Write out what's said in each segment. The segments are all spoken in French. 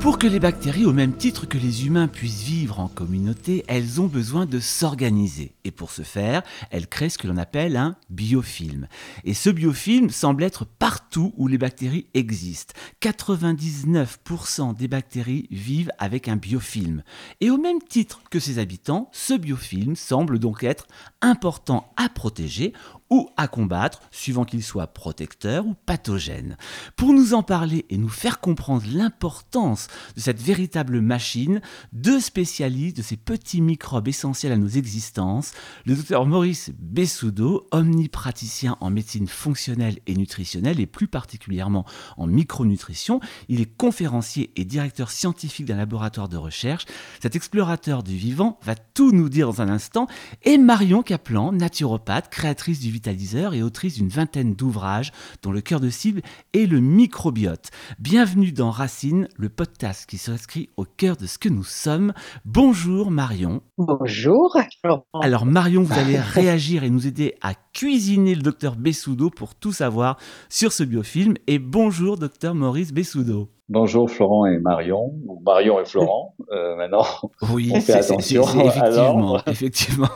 Pour que les bactéries, au même titre que les humains, puissent vivre en communauté, elles ont besoin de s'organiser. Et pour ce faire, elles créent ce que l'on appelle un biofilm. Et ce biofilm semble être partout où les bactéries existent. 99% des bactéries vivent avec un biofilm. Et au même titre que ses habitants, ce biofilm semble donc être important à protéger ou à combattre, suivant qu'il soit protecteur ou pathogène. Pour nous en parler et nous faire comprendre l'importance de cette véritable machine, deux spécialistes de ces petits microbes essentiels à nos existences, le docteur Maurice Bessoudo, omnipraticien en médecine fonctionnelle et nutritionnelle et plus particulièrement en micronutrition. Il est conférencier et directeur scientifique d'un laboratoire de recherche. Cet explorateur du vivant va tout nous dire dans un instant. Et Marion Kaplan, naturopathe, créatrice du vitaliseur et autrice d'une vingtaine d'ouvrages dont le cœur de cible est le microbiote. Bienvenue dans Racine, le podcast qui s'inscrit au cœur de ce que nous sommes. Bonjour Marion. Bonjour. Alors Marion, vous allez réagir et nous aider à cuisiner le docteur Bessoudo pour tout savoir sur ce biofilm. Et bonjour docteur Maurice Bessoudo. Bonjour Florent et Marion, ou Marion et Florent, euh, maintenant. Oui, on fait attention. effectivement, alors... effectivement.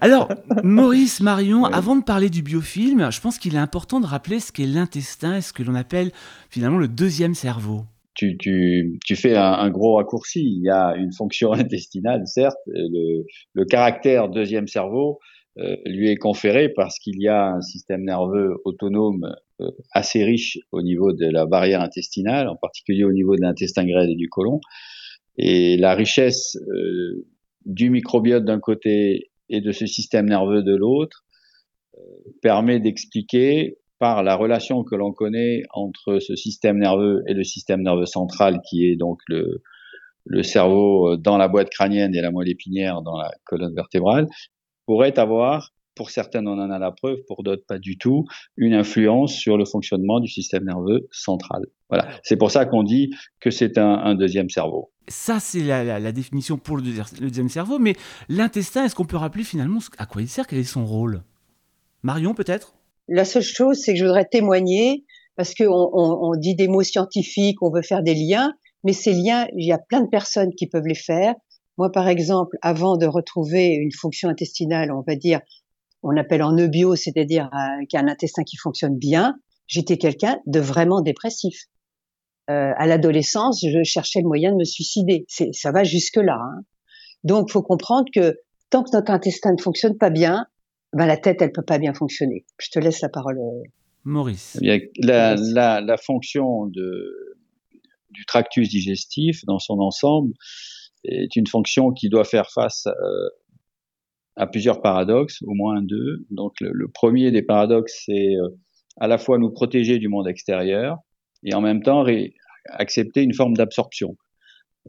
Alors, Maurice, Marion, avant de parler du biofilm, je pense qu'il est important de rappeler ce qu'est l'intestin et ce que l'on appelle finalement le deuxième cerveau. Tu, tu, tu, fais un, gros raccourci. Il y a une fonction intestinale, certes. Le, le caractère deuxième cerveau euh, lui est conféré parce qu'il y a un système nerveux autonome euh, assez riche au niveau de la barrière intestinale, en particulier au niveau de l'intestin grêle et du côlon. Et la richesse euh, du microbiote d'un côté et de ce système nerveux de l'autre euh, permet d'expliquer par la relation que l'on connaît entre ce système nerveux et le système nerveux central qui est donc le, cerveau dans la boîte crânienne et la moelle épinière dans la colonne vertébrale, pourrait avoir, pour certaines on en a la preuve, pour d'autres pas du tout, une influence sur le fonctionnement du système nerveux central. Voilà. C'est pour ça qu'on dit que c'est un, deuxième cerveau. Ça, c'est la, la, la, définition pour le, le deuxième cerveau, mais l'intestin, est-ce qu'on peut rappeler finalement à quoi il sert? Quel est son rôle? Marion, peut-être? La seule chose, c'est que je voudrais témoigner, parce qu'on on, on dit des mots scientifiques, on veut faire des liens, mais ces liens, il y a plein de personnes qui peuvent les faire. Moi, par exemple, avant de retrouver une fonction intestinale, on va dire, on appelle en eubio, c'est-à-dire euh, qu'il y a un intestin qui fonctionne bien, j'étais quelqu'un de vraiment dépressif. Euh, à l'adolescence, je cherchais le moyen de me suicider. Ça va jusque-là. Hein. Donc, faut comprendre que tant que notre intestin ne fonctionne pas bien, ben, la tête, elle peut pas bien fonctionner. Je te laisse la parole. euh, Maurice. Eh bien, la, la, la fonction de, du tractus digestif dans son ensemble, est une fonction qui doit faire face euh, à plusieurs paradoxes, au moins deux. Donc le, le premier des paradoxes, c'est euh, à la fois nous protéger du monde extérieur et en même temps accepter une forme d'absorption.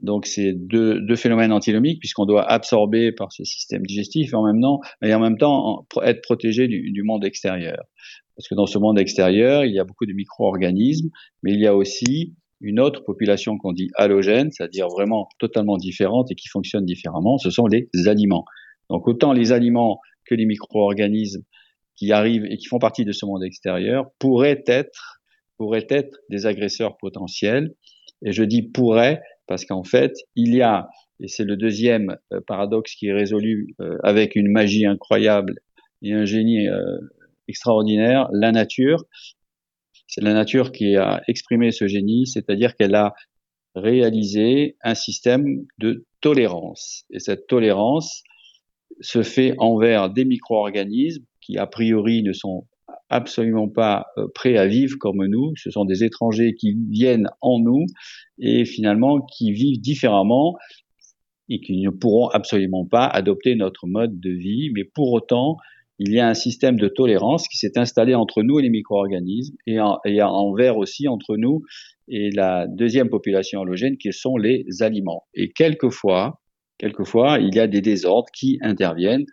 Donc c'est deux, deux, phénomènes antinomiques puisqu'on doit absorber par ce système digestif en même temps, et en même temps être protégé du, du monde extérieur. Parce que dans ce monde extérieur, il y a beaucoup de micro-organismes, mais il y a aussi une autre population qu'on dit halogène, c'est-à-dire vraiment totalement différente et qui fonctionne différemment, ce sont les aliments. Donc autant les aliments que les micro-organismes qui arrivent et qui font partie de ce monde extérieur pourraient être, pourraient être des agresseurs potentiels. Et je dis pourraient parce qu'en fait, il y a, et c'est le deuxième euh, paradoxe qui est résolu euh, avec une magie incroyable et un génie euh, extraordinaire, la nature c'est la nature qui a exprimé ce génie, c'est-à-dire qu'elle a réalisé un système de tolérance. Et cette tolérance se fait envers des micro-organismes qui, a priori, ne sont absolument pas euh, prêts à vivre comme nous. Ce sont des étrangers qui viennent en nous et finalement qui vivent différemment et qui ne pourront absolument pas adopter notre mode de vie. Mais pour autant, il y a un système de tolérance qui s'est installé entre nous et les micro-organismes et, en, et envers aussi entre nous et la deuxième population halogène qui sont les aliments. Et quelquefois, quelquefois, il y a des désordres qui interviennent.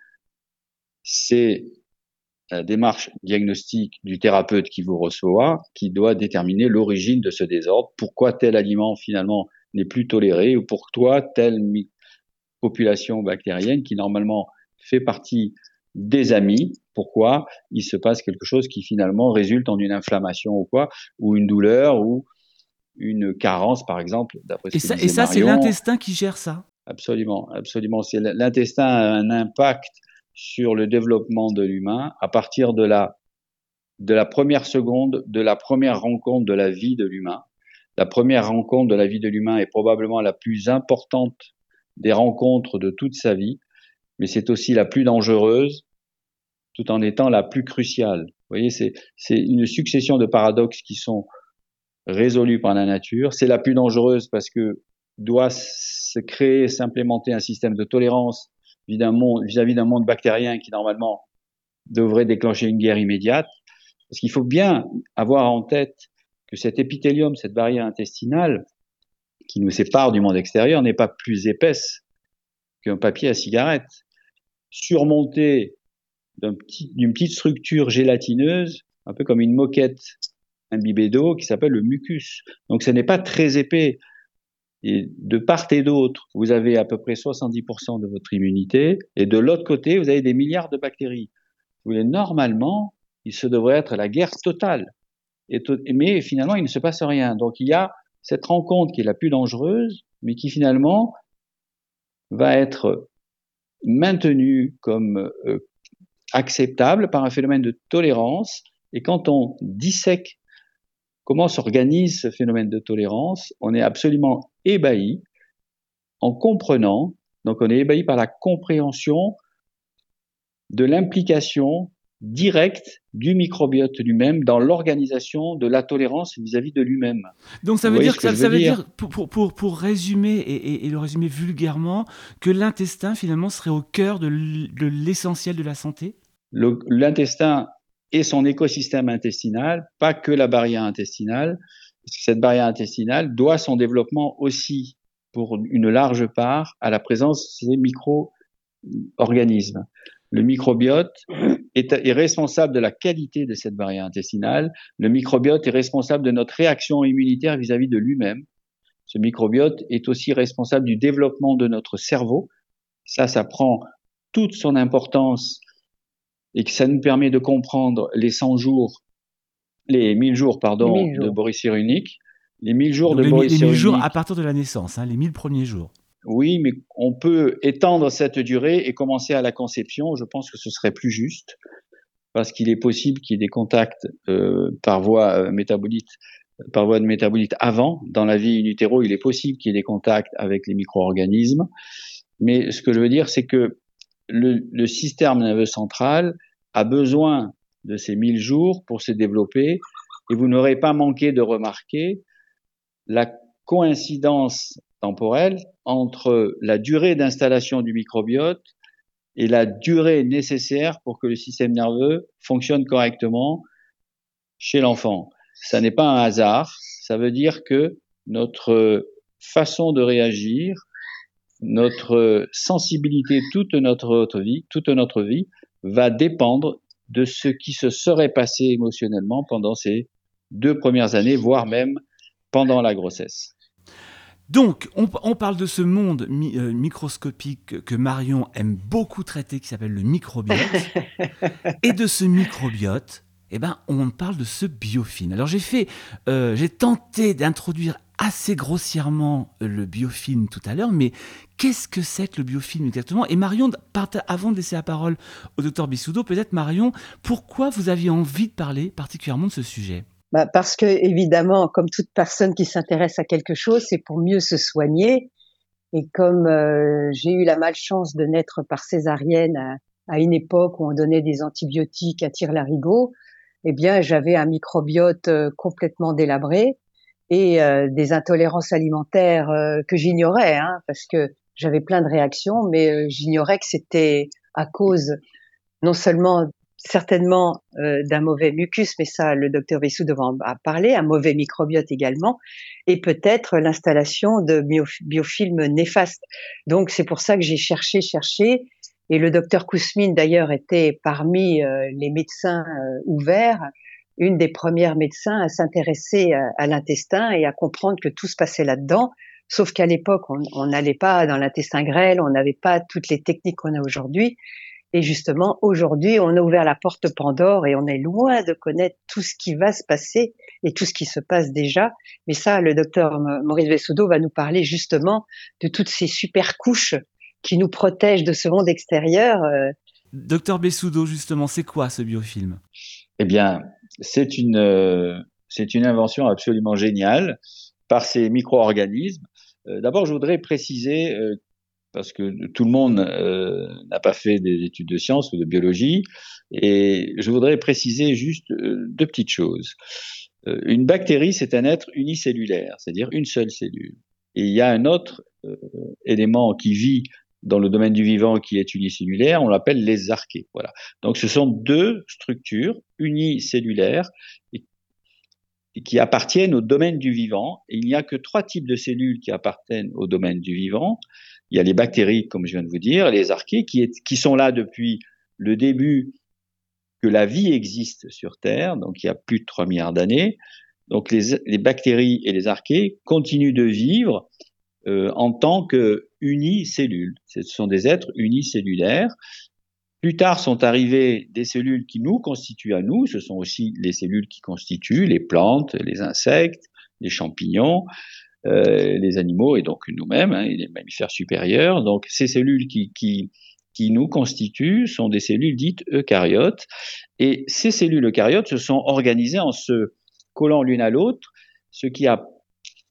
C'est la démarche diagnostique du thérapeute qui vous reçoit qui doit déterminer l'origine de ce désordre, pourquoi tel aliment finalement n'est plus toléré ou pourquoi telle population bactérienne qui normalement fait partie des amis. Pourquoi il se passe quelque chose qui finalement résulte en une inflammation ou quoi, ou une douleur, ou une carence, par exemple, d'après ce Et ça, et ça c'est l'intestin qui gère ça Absolument, absolument. C'est l'intestin a un impact sur le développement de l'humain à partir de la de la première seconde, de la première rencontre de la vie de l'humain. La première rencontre de la vie de l'humain est probablement la plus importante des rencontres de toute sa vie, mais c'est aussi la plus dangereuse, tout en étant la plus cruciale. Vous voyez, c'est une succession de paradoxes qui sont résolus par la nature. C'est la plus dangereuse parce que doit se créer, s'implémenter un système de tolérance vis-à-vis d'un monde bactérien qui normalement devrait déclencher une guerre immédiate. Parce qu'il faut bien avoir en tête que cet épithélium, cette barrière intestinale, qui nous sépare du monde extérieur, n'est pas plus épaisse qu'un papier à cigarette. Surmontée d'une petite structure gélatineuse, un peu comme une moquette imbibée d'eau, qui s'appelle le mucus. Donc ce n'est pas très épais. Et de part et d'autre, vous avez à peu près 70% de votre immunité, et de l'autre côté, vous avez des milliards de bactéries. Vous voulez, normalement, il se devrait être la guerre totale. Mais finalement, il ne se passe rien. Donc il y a cette rencontre qui est la plus dangereuse, mais qui finalement va être maintenue comme euh, acceptable par un phénomène de tolérance. Et quand on dissèque comment s'organise ce phénomène de tolérance, on est absolument ébahi en comprenant, donc on est ébahi par la compréhension de l'implication directe du microbiote lui-même dans l'organisation de la tolérance vis-à-vis de lui-même. Donc ça veut dire que, ça, veut dire, pour, pour, pour, résumer et, le résumer vulgairement, que l'intestin finalement serait au cœur de l'essentiel de la santé? L'intestin et son écosystème intestinal, pas que la barrière intestinale, cette barrière intestinale doit son développement aussi, pour une large part, à la présence de ces micro-organismes. Le microbiote est, est, responsable de la qualité de cette barrière intestinale. Le microbiote est responsable de notre réaction immunitaire vis-à-vis -vis de lui-même. Ce microbiote est aussi responsable du développement de notre cerveau. Ça, ça prend toute son importance et que ça nous permet de comprendre les 100 jours les 1000 jours, pardon, de Boris Cyrulnik. Les 1000 jours de Boris Cyrulnik. Les 1000 jours à partir de la naissance, hein, les 1000 premiers jours. Oui, mais on peut étendre cette durée et commencer à la conception. Je pense que ce serait plus juste parce qu'il est possible qu'il y ait des contacts euh, par voie euh, métabolite, par voie de métabolite avant. Dans la vie in utero, il est possible qu'il y ait des contacts avec les micro-organismes. Mais ce que je veux dire, c'est que le, le système nerveux central a besoin de ces 1000 jours pour se développer et vous n'aurez pas manqué de remarquer la coïncidence temporelle entre la durée d'installation du microbiote et la durée nécessaire pour que le système nerveux fonctionne correctement chez l'enfant. Ça n'est pas un hasard, ça veut dire que notre façon de réagir, notre sensibilité toute notre vie, toute notre vie va dépendre de ce qui se serait passé émotionnellement pendant ces deux premières années, voire même pendant la grossesse. Donc, on, parle de ce monde euh, microscopique que Marion aime beaucoup traiter, qui s'appelle le microbiote. et de ce microbiote, eh ben, on parle de ce biofilm. Alors, j'ai fait, euh, j'ai tenté d'introduire assez grossièrement euh, le biofilm tout à l'heure, mais qu'est-ce que c'est que le biofilm exactement? Et Marion, avant de laisser la parole au docteur Bissoudo, peut-être Marion, pourquoi vous aviez envie de parler particulièrement de ce sujet? Bah Parce que, évidemment, comme toute personne qui s'intéresse à quelque chose, c'est pour mieux se soigner. Et comme euh, j'ai eu la malchance de naître par césarienne à, une époque où on donnait des antibiotiques à tire-larigot, eh bien, j'avais un microbiote euh, complètement délabré et euh, des intolérances alimentaires euh, que j'ignorais, hein, parce que j'avais plein de réactions, mais euh, j'ignorais que c'était à cause non seulement certainement d'un mauvais mucus, mais ça le docteur Vessou devant a parlé, un mauvais microbiote également, et peut-être l'installation de biofilms néfastes. Donc c'est pour ça que j'ai cherché, cherché, et le docteur Kousmine d'ailleurs était parmi les médecins ouverts une des premières médecins à s'intéresser à, l'intestin et à comprendre que tout se passait là-dedans. Sauf qu'à l'époque, on n'allait pas dans l'intestin grêle, on n'avait pas toutes les techniques qu'on a aujourd'hui. Et justement, aujourd'hui, on a ouvert la porte Pandore et on est loin de connaître tout ce qui va se passer et tout ce qui se passe déjà. Mais ça, le docteur Maurice Bessoudo va nous parler justement de toutes ces super couches qui nous protègent de ce monde extérieur. Euh. Docteur Bessoudo, justement, c'est quoi ce biofilm? Eh bien, c'est une, euh, c'est une invention absolument géniale par ces micro-organismes. Euh, d'abord, je voudrais préciser parce que tout le monde euh, n'a pas fait des études de sciences ou de biologie. Et je voudrais préciser juste euh, deux petites choses. Euh, une bactérie, c'est un être unicellulaire, c'est-à-dire une seule cellule. Et il y a un autre élément qui vit dans le domaine du vivant qui est unicellulaire, on l'appelle les archées. Voilà. Donc ce sont deux structures unicellulaires et qui appartiennent au domaine du vivant. Il n'y a que trois types de cellules qui appartiennent au domaine du vivant. Il y a les bactéries, comme je viens de vous dire, les archées, qui, sont là depuis le début que la vie existe sur Terre, donc il y a plus de 3 milliards d'années. Donc les, bactéries et les archées continuent de vivre euh, en tant que unicellules. Ce sont des êtres unicellulaires. Plus tard sont arrivées des cellules qui nous constituent à nous. Ce sont aussi les cellules qui constituent les plantes, les insectes, les champignons. Euh, les animaux et donc nous-mêmes, hein, les mammifères supérieurs. Donc ces cellules qui, qui, qui nous constituent sont des cellules dites eucaryotes. Et ces cellules eucaryotes se sont organisées en se collant l'une à l'autre, ce qui a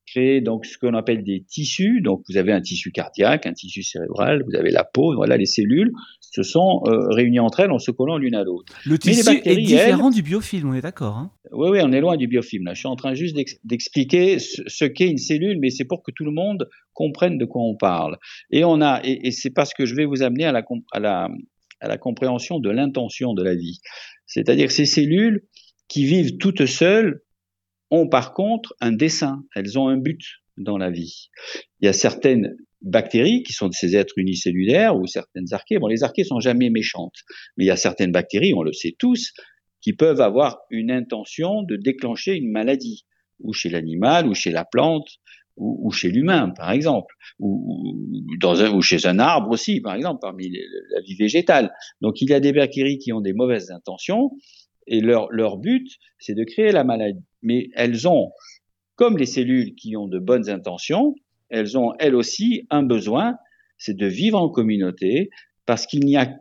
créé donc ce qu'on appelle des tissus. Donc vous avez un tissu cardiaque, un tissu cérébral, vous avez la peau, voilà les cellules se sont euh, réunies entre elles en se collant l'une à l'autre. Le tissu est différent du biofilm, on est d'accord hein? Oui, oui, on est loin du biofilm. Là. Je suis en train juste d'expliquer ce, qu'est une cellule, mais c'est pour que tout le monde comprenne de quoi on parle. Et on a, et, c'est parce que je vais vous amener à la, à la, à la compréhension de l'intention de la vie. C'est-à-dire ces cellules qui vivent toutes seules ont par contre un dessin, elles ont un but dans la vie. Il y a certaines bactéries qui sont ces êtres unicellulaires ou certaines archées. Bon, les archées sont jamais méchantes, mais il y a certaines bactéries, on le sait tous, qui peuvent avoir une intention de déclencher une maladie, ou chez l'animal, ou chez la plante, ou, chez l'humain, par exemple, ou, dans un, ou chez un arbre aussi, par exemple, parmi la vie végétale. Donc, il y a des bactéries qui ont des mauvaises intentions, et leur, but, c'est de créer la maladie. Mais elles ont, comme les cellules qui ont de bonnes intentions, elles ont elles aussi un besoin, c'est de vivre en communauté, parce qu'il n'y a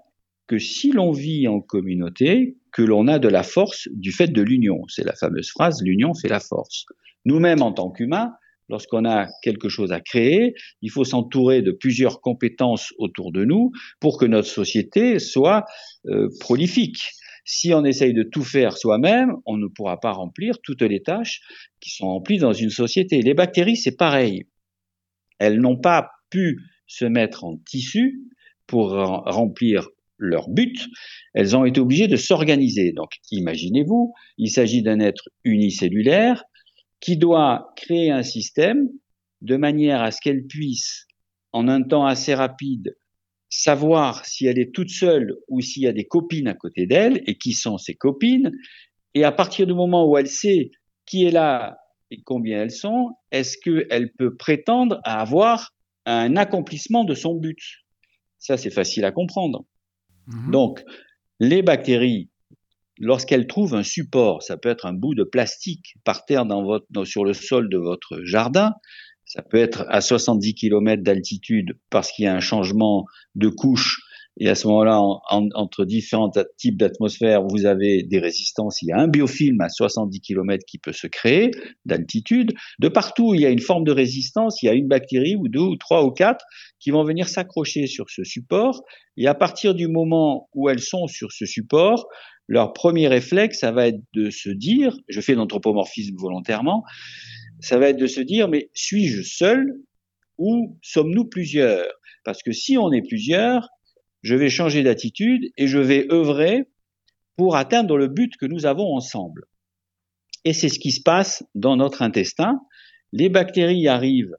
que si l'on vit en communauté que l'on a de la force du fait de l'union. C'est la fameuse phrase, l'union fait la force. Nous-mêmes, en tant qu'humains, lorsqu'on a quelque chose à créer, il faut s'entourer de plusieurs compétences autour de nous pour que notre société soit euh, prolifique. Si on essaye de tout faire soi-même, on ne pourra pas remplir toutes les tâches qui sont remplies dans une société. Les bactéries, c'est pareil. Elles n'ont pas pu se mettre en tissu pour remplir leur but, elles ont été obligées de s'organiser. Donc imaginez-vous, il s'agit d'un être unicellulaire qui doit créer un système de manière à ce qu'elle puisse, en un temps assez rapide, savoir si elle est toute seule ou s'il y a des copines à côté d'elle et qui sont ses copines. Et à partir du moment où elle sait qui est là et combien elles sont, est-ce qu'elle peut prétendre à avoir un accomplissement de son but? Ça, c'est facile à comprendre. Mhm. Donc, les bactéries, lorsqu'elles trouvent un support, ça peut être un bout de plastique par terre dans votre, sur le sol de votre jardin, ça peut être à 70 km d'altitude parce qu'il y a un changement de couche et à ce moment-là, entre différents types d'atmosphères, vous avez des résistances. Il y a un biofilm à 70 km qui peut se créer d'altitude. De partout, il y a une forme de résistance. Il y a une bactérie ou deux ou trois ou quatre qui vont venir s'accrocher sur ce support. Et à partir du moment où elles sont sur ce support, leur premier réflexe, ça va être de se dire, je fais l'anthropomorphisme volontairement, ça va être de se dire, mais suis-je seul ou sommes-nous plusieurs? Parce que si on est plusieurs, je vais changer d'attitude et je vais œuvrer pour atteindre le but que nous avons ensemble. Et c'est ce qui se passe dans notre intestin. Les bactéries arrivent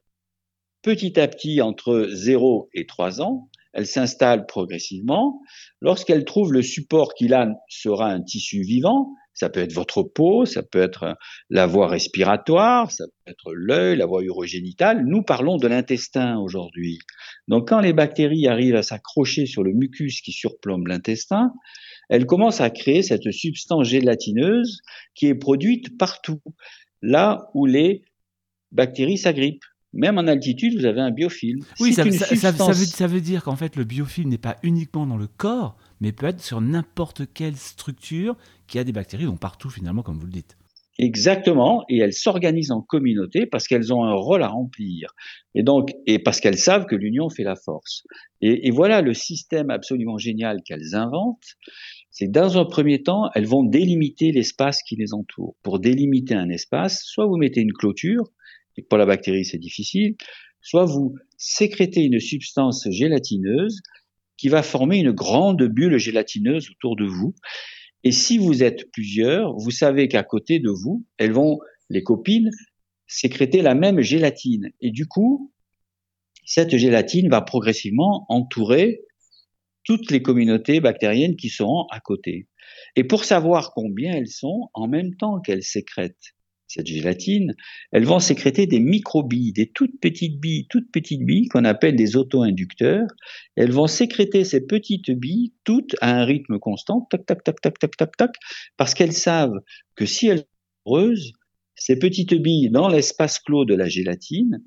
petit à petit entre 0 et 3 ans. Elles s'installent progressivement. Lorsqu'elles trouvent le support qui là sera un tissu vivant, Ça peut être votre peau, ça peut être la voie respiratoire, ça peut être l'œil, la voie urogénitale. Nous parlons de l'intestin aujourd'hui. Donc quand les bactéries arrivent à s'accrocher sur le mucus qui surplombe l'intestin, elles commencent à créer cette substance gélatineuse qui est produite partout, là où les bactéries s'agrippent. Même en altitude, vous avez un biofilm. Oui, ça, veut, dire qu'en fait, le biofilm n'est pas uniquement dans le corps, mais peut être sur n'importe quelle structure qui a des bactéries, donc partout finalement, comme vous le dites. Exactement, et elles s'organisent en communauté parce qu'elles ont un rôle à remplir, et donc et parce qu'elles savent que l'union fait la force. Et, et voilà le système absolument génial qu'elles inventent, c'est dans un premier temps, elles vont délimiter l'espace qui les entoure. Pour délimiter un espace, soit vous mettez une clôture, et pour la bactérie c'est difficile, soit vous sécrétez une substance gélatineuse qui va former une grande bulle gélatineuse autour de vous. Et si vous êtes plusieurs, vous savez qu'à côté de vous, elles vont, les copines, sécréter la même gélatine. Et du coup, cette gélatine va progressivement entourer toutes les communautés bactériennes qui seront à côté. Et pour savoir combien elles sont, en même temps qu'elles sécrètent cette gélatine, elles vont sécréter des microbilles, des toutes petites billes, toutes petites billes qu'on appelle des auto-inducteurs. Elles vont sécréter ces petites billes toutes à un rythme constant, tac, tac, tac, tac, tac, tac, tac, parce qu'elles savent que si elles sont heureuses, ces petites billes dans l'espace clos de la gélatine,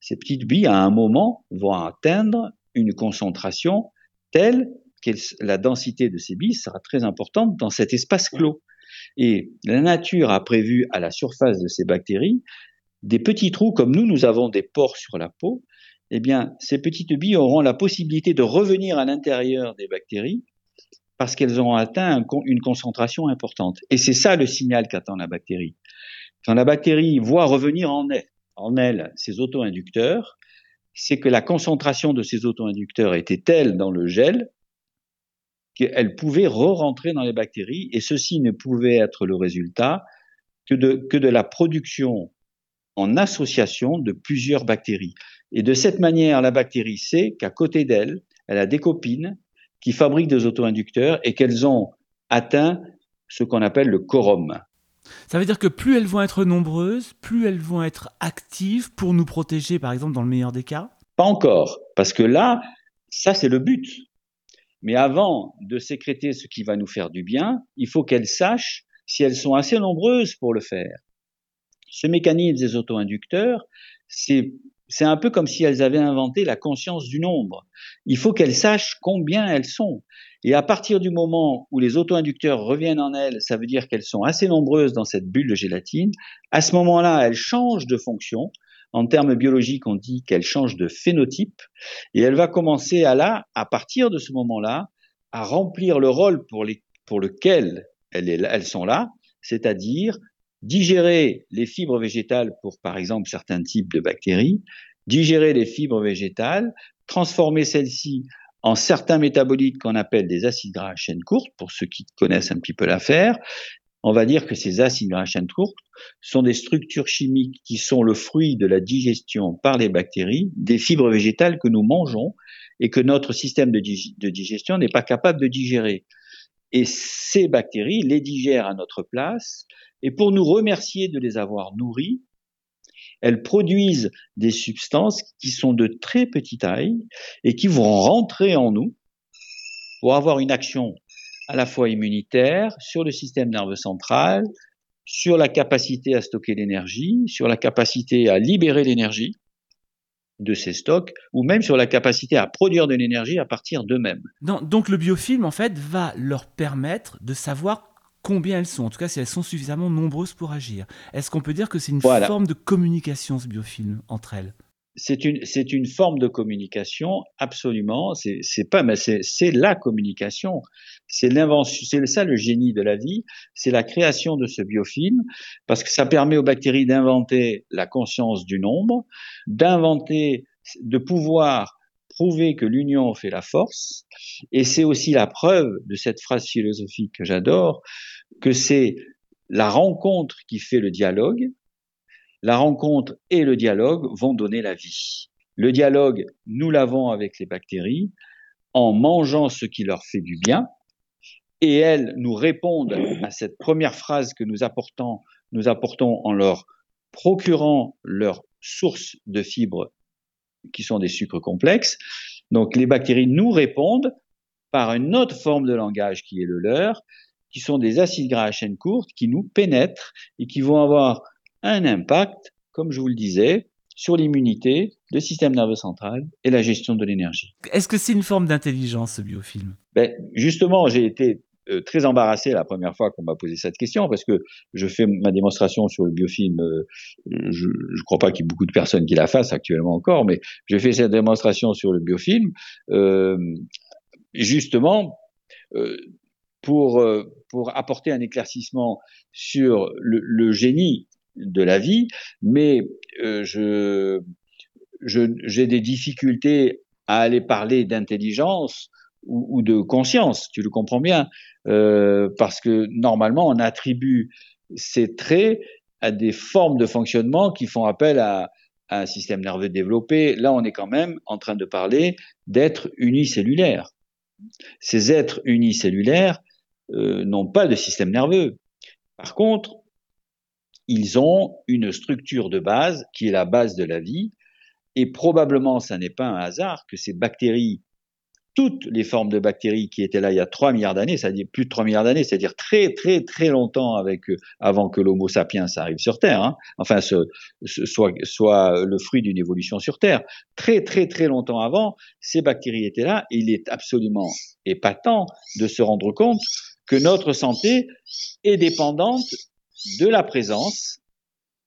ces petites billes à un moment vont atteindre une concentration telle que la densité de ces billes sera très importante dans cet espace clos. Et la nature a prévu à la surface de ces bactéries des petits trous, comme nous, nous avons des pores sur la peau, eh bien, ces petites billes auront la possibilité de revenir à l'intérieur des bactéries parce qu'elles auront atteint une concentration importante. Et c'est ça le signal qu'attend la bactérie. Quand la bactérie voit revenir en elle, en ses auto-inducteurs, c'est que la concentration de ces auto-inducteurs était telle dans le gel qu'elle pouvait re-rentrer dans les bactéries et ceci ne pouvait être le résultat que de, que de la production en association de plusieurs bactéries. Et de cette manière, la bactérie sait qu'à côté d'elle, elle a des copines qui fabriquent des auto-inducteurs et qu'elles ont atteint ce qu'on appelle le quorum. Ça veut dire que plus elles vont être nombreuses, plus elles vont être actives pour nous protéger, par exemple, dans le meilleur des cas? Pas encore, parce que là, ça c'est le but. Mais avant de sécréter ce qui va nous faire du bien, il faut qu'elles sachent si elles sont assez nombreuses pour le faire. Ce mécanisme des auto-inducteurs, c'est un peu comme si elles avaient inventé la conscience du nombre. Il faut qu'elles sachent combien elles sont. Et à partir du moment où les auto-inducteurs reviennent en elles, ça veut dire qu'elles sont assez nombreuses dans cette bulle de gélatine. À ce moment-là, elles changent de fonction. En termes biologiques, on dit qu'elles changent de phénotype. Et elle va commencer à partir de ce moment-là, à remplir le rôle pour, lequel elles, elles sont là, c'est-à-dire digérer les fibres végétales pour, par exemple, certains types de bactéries, digérer les fibres végétales, transformer celles-ci en certains métabolites qu'on appelle des acides gras à chaîne courte, pour ceux qui connaissent un petit peu l'affaire. On va dire que ces acides à chaîne courte sont des structures chimiques qui sont le fruit de la digestion par les bactéries des fibres végétales que nous mangeons et que notre système de, de digestion n'est pas capable de digérer. Et ces bactéries les digèrent à notre place, et pour nous remercier de les avoir nourries, elles produisent des substances qui sont de très petite taille et qui vont rentrer en nous pour avoir une action à la fois immunitaire, sur le système nerveux central, sur la capacité à stocker l'énergie, sur la capacité à libérer l'énergie de ces stocks, ou même sur la capacité à produire de l'énergie à partir d'eux-mêmes. Donc le biofilm, en fait, va leur permettre de savoir combien elles sont, en tout cas si elles sont suffisamment nombreuses pour agir. Est-ce qu'on peut dire que c'est une forme de communication, ce biofilm, entre elles? C'est une, c'est une forme de communication, absolument. C'est, c'est pas, mais c'est, c'est la communication. C'est c'est ça le génie de la vie. C'est la création de ce biofilm parce que ça permet aux bactéries d'inventer la conscience du nombre, d'inventer, de pouvoir prouver que l'union fait la force. Et c'est aussi la preuve de cette phrase philosophique que j'adore, que c'est la rencontre qui fait le dialogue. La rencontre et le dialogue vont donner la vie. Le dialogue, nous l'avons avec les bactéries en mangeant ce qui leur fait du bien. Et elles nous répondent à cette première phrase que nous apportons, nous apportons en leur procurant leur source de fibres qui sont des sucres complexes. Donc les bactéries nous répondent par une autre forme de langage qui est le leur, qui sont des acides gras à chaîne courte qui nous pénètrent et qui vont avoir un impact, comme je vous le disais, sur l'immunité, le système nerveux central et la gestion de l'énergie. Est-ce que c'est une forme d'intelligence, ce biofilm? Ben, Justement, j'ai été euh, très embarrassé la première fois qu'on m'a posé cette question parce que je fais ma démonstration sur le biofilm. Euh, je ne crois pas qu'il y ait beaucoup de personnes qui la fassent actuellement encore, mais j'ai fait cette démonstration sur le biofilm euh, justement pour pour apporter un éclaircissement sur le, le génie de la vie, mais je j'ai des difficultés à aller parler d'intelligence ou, ou, de conscience, tu le comprends bien, euh, parce que normalement on attribue ces traits à des formes de fonctionnement qui font appel à, à un système nerveux développé. Là, on est quand même en train de parler d'êtres unicellulaires. Ces êtres unicellulaires euh, n'ont pas de système nerveux. Par contre, ils ont une structure de base qui est la base de la vie, et probablement, ça n'est pas un hasard que ces bactéries toutes les formes de bactéries qui étaient là il y a 3 milliards d'années, c'est-à-dire plus de 3 milliards d'années, c'est-à-dire très très très longtemps euh, avant que l'Homo sapiens arrive sur Terre, hein, enfin soit, soit le fruit d'une évolution sur Terre. Très très très longtemps avant, ces bactéries étaient là et il est absolument épatant de se rendre compte que notre santé est dépendante de la présence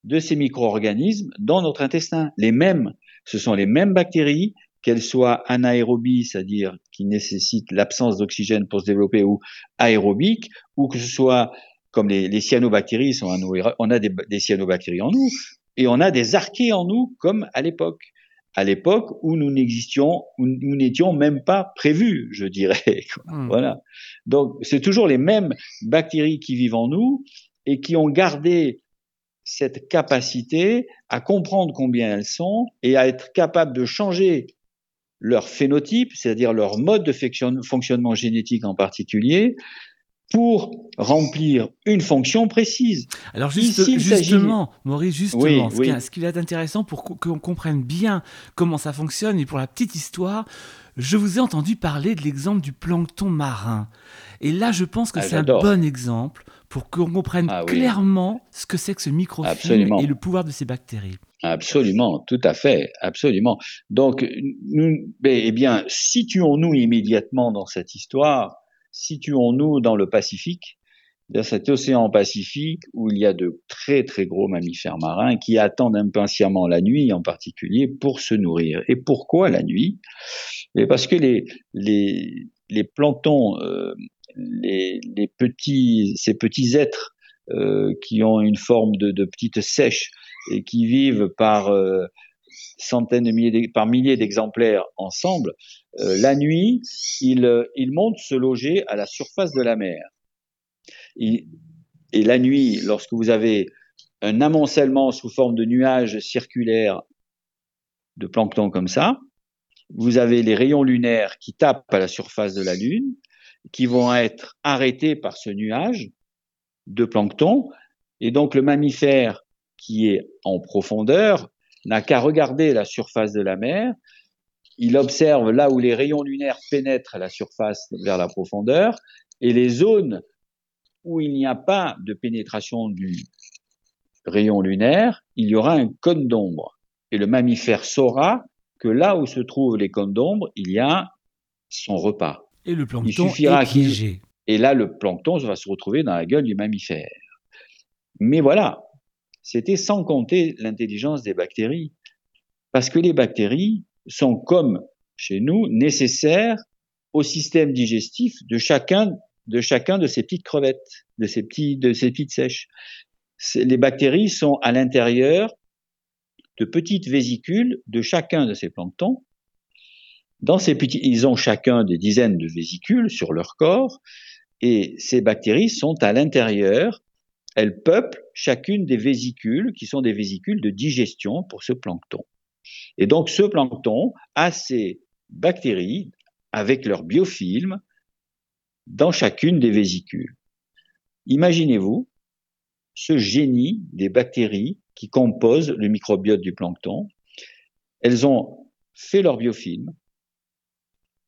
de ces micro-organismes dans notre intestin. Les mêmes, ce sont les mêmes bactéries qu'elle soit anaérobie, c'est-à-dire qui nécessite l'absence d'oxygène pour se développer, ou aérobique, ou que ce soit comme les, les cyanobactéries sont on a des, des, cyanobactéries en nous, et on a des archées en nous, comme à l'époque. À l'époque où nous n'existions, où nous n'étions même pas prévus, je dirais. Hmm. Voilà. Donc, c'est toujours les mêmes bactéries qui vivent en nous et qui ont gardé cette capacité à comprendre combien elles sont et à être capables de changer leur phénotype, c'est-à-dire leur mode de fonctionnement génétique en particulier, pour remplir une fonction précise. Alors justement, Maurice, justement, ce, qui est intéressant pour qu'on comprenne bien comment ça fonctionne, et pour la petite histoire, je vous ai entendu parler de l'exemple du plancton marin. Et là, je pense que ah, c'est un bon exemple pour qu'on comprenne ah clairement ce que c'est que ce microfilm et le pouvoir de ces bactéries. Absolument, tout à fait, absolument. Donc, nous, eh bien, situons-nous immédiatement dans cette histoire, situons-nous dans le Pacifique, dans cet océan Pacifique où il y a de très très gros mammifères marins qui attendent impatiemment la nuit en particulier pour se nourrir. Et pourquoi la nuit? Parce que les, les, les planctons, euh, les, petits, ces petits êtres euh, qui ont une forme de, petites sèches et qui vivent par euh, centaines de milliers, par milliers d'exemplaires ensemble, euh, la nuit, ils, montent se loger à la surface de la mer. Et la nuit, lorsque vous avez un amoncellement sous forme de nuages circulaires de plancton comme ça, vous avez les rayons lunaires qui tapent à la surface de la Lune, qui vont être arrêtés par ce nuage de plancton, et donc le mammifère qui est en profondeur n'a qu'à regarder la surface de la mer. Il observe là où les rayons lunaires pénètrent à la surface vers la profondeur et les zones où il n'y a pas de pénétration du rayon lunaire, il y aura un cône d'ombre. Et le mammifère saura que là où se trouvent les cônes d'ombre, il y a son repas. Et le plancton il Et là, le plancton va se retrouver dans la gueule du mammifère. Mais voilà, c'était sans compter l'intelligence des bactéries. Parce que les bactéries sont comme chez nous nécessaires au système digestif de chacun de chacun de ces petites crevettes, de ces petits de ces petites sèches. Les bactéries sont à l'intérieur de petites vésicules de chacun de ces planctons. Dans ces petits, ils ont chacun des dizaines de vésicules sur leur corps, et ces bactéries sont à l'intérieur elles peuplent chacune des vésicules qui sont des vésicules de digestion pour ce plancton. Et donc ce plancton a ces bactéries avec leur biofilm dans chacune des vésicules. Imaginez-vous ce génie des bactéries qui composent le microbiote du plancton. Elles ont fait leur biofilm,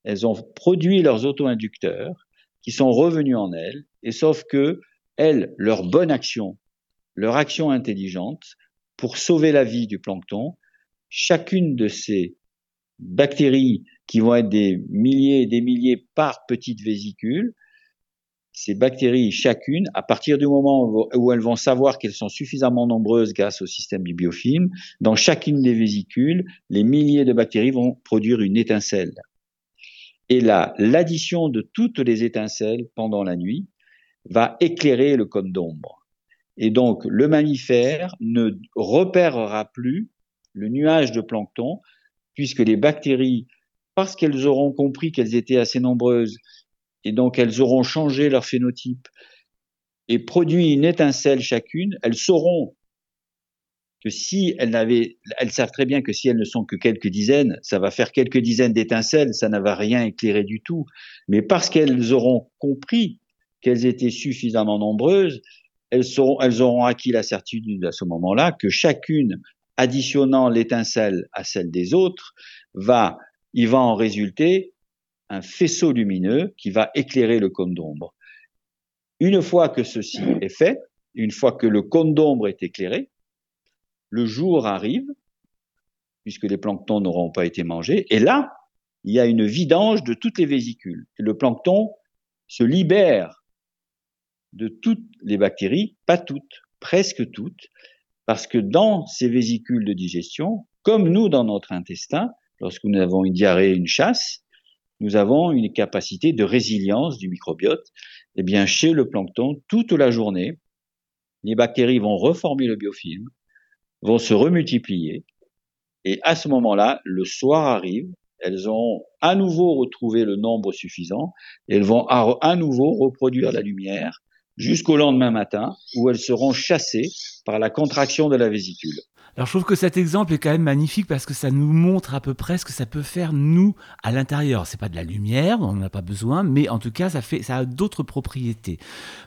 elles ont produit leurs auto-inducteurs qui sont revenus en elles, et sauf que elles, leur bonne action, leur action intelligente pour sauver la vie du plancton, chacune de ces bactéries qui vont être des milliers et des milliers par petite vésicule, ces bactéries, chacune, à partir du moment où elles vont savoir qu'elles sont suffisamment nombreuses grâce au système du biofilm, dans chacune des vésicules, les milliers de bactéries vont produire une étincelle. Et là, l'addition de toutes les étincelles pendant la nuit va éclairer le cône d'ombre. Et donc, le mammifère ne repérera plus le nuage de plancton, puisque les bactéries, parce qu'elles auront compris qu'elles étaient assez nombreuses, et donc elles auront changé leur phénotype et produit une étincelle chacune, elles sauront que si elles n'avaient, elles savent très bien que si elles ne sont que quelques dizaines, ça va faire quelques dizaines d'étincelles, ça n'a rien éclairé du tout. Mais parce qu'elles auront compris qu'elles étaient suffisamment nombreuses, elles, elles auront acquis la certitude à ce moment-là que chacune, additionnant l'étincelle à celle des autres, va, il va en résulter un faisceau lumineux qui va éclairer le cône d'ombre. Une fois que ceci est fait, une fois que le cône d'ombre est éclairé, le jour arrive, puisque les planctons n'auront pas été mangés, et là, il y a une vidange de toutes les vésicules. Le plancton se libère de toutes les bactéries, pas toutes, presque toutes, parce que dans ces vésicules de digestion, comme nous dans notre intestin, lorsque nous avons une diarrhée, une chasse, nous avons une capacité de résilience du microbiote. Eh bien, chez le plancton, toute la journée, les bactéries vont reformer le biofilm, vont se remultiplier, et à ce moment-là, le soir arrive, elles ont à nouveau retrouvé le nombre suffisant, elles vont à nouveau reproduire la lumière jusqu'au lendemain matin, où elles seront chassées par la contraction de la vésicule. Alors je trouve que cet exemple est quand même magnifique parce que ça nous montre à peu près ce que ça peut faire nous à l'intérieur. C'est pas de la lumière, on n'en a pas besoin, mais en tout cas ça fait ça a d'autres propriétés.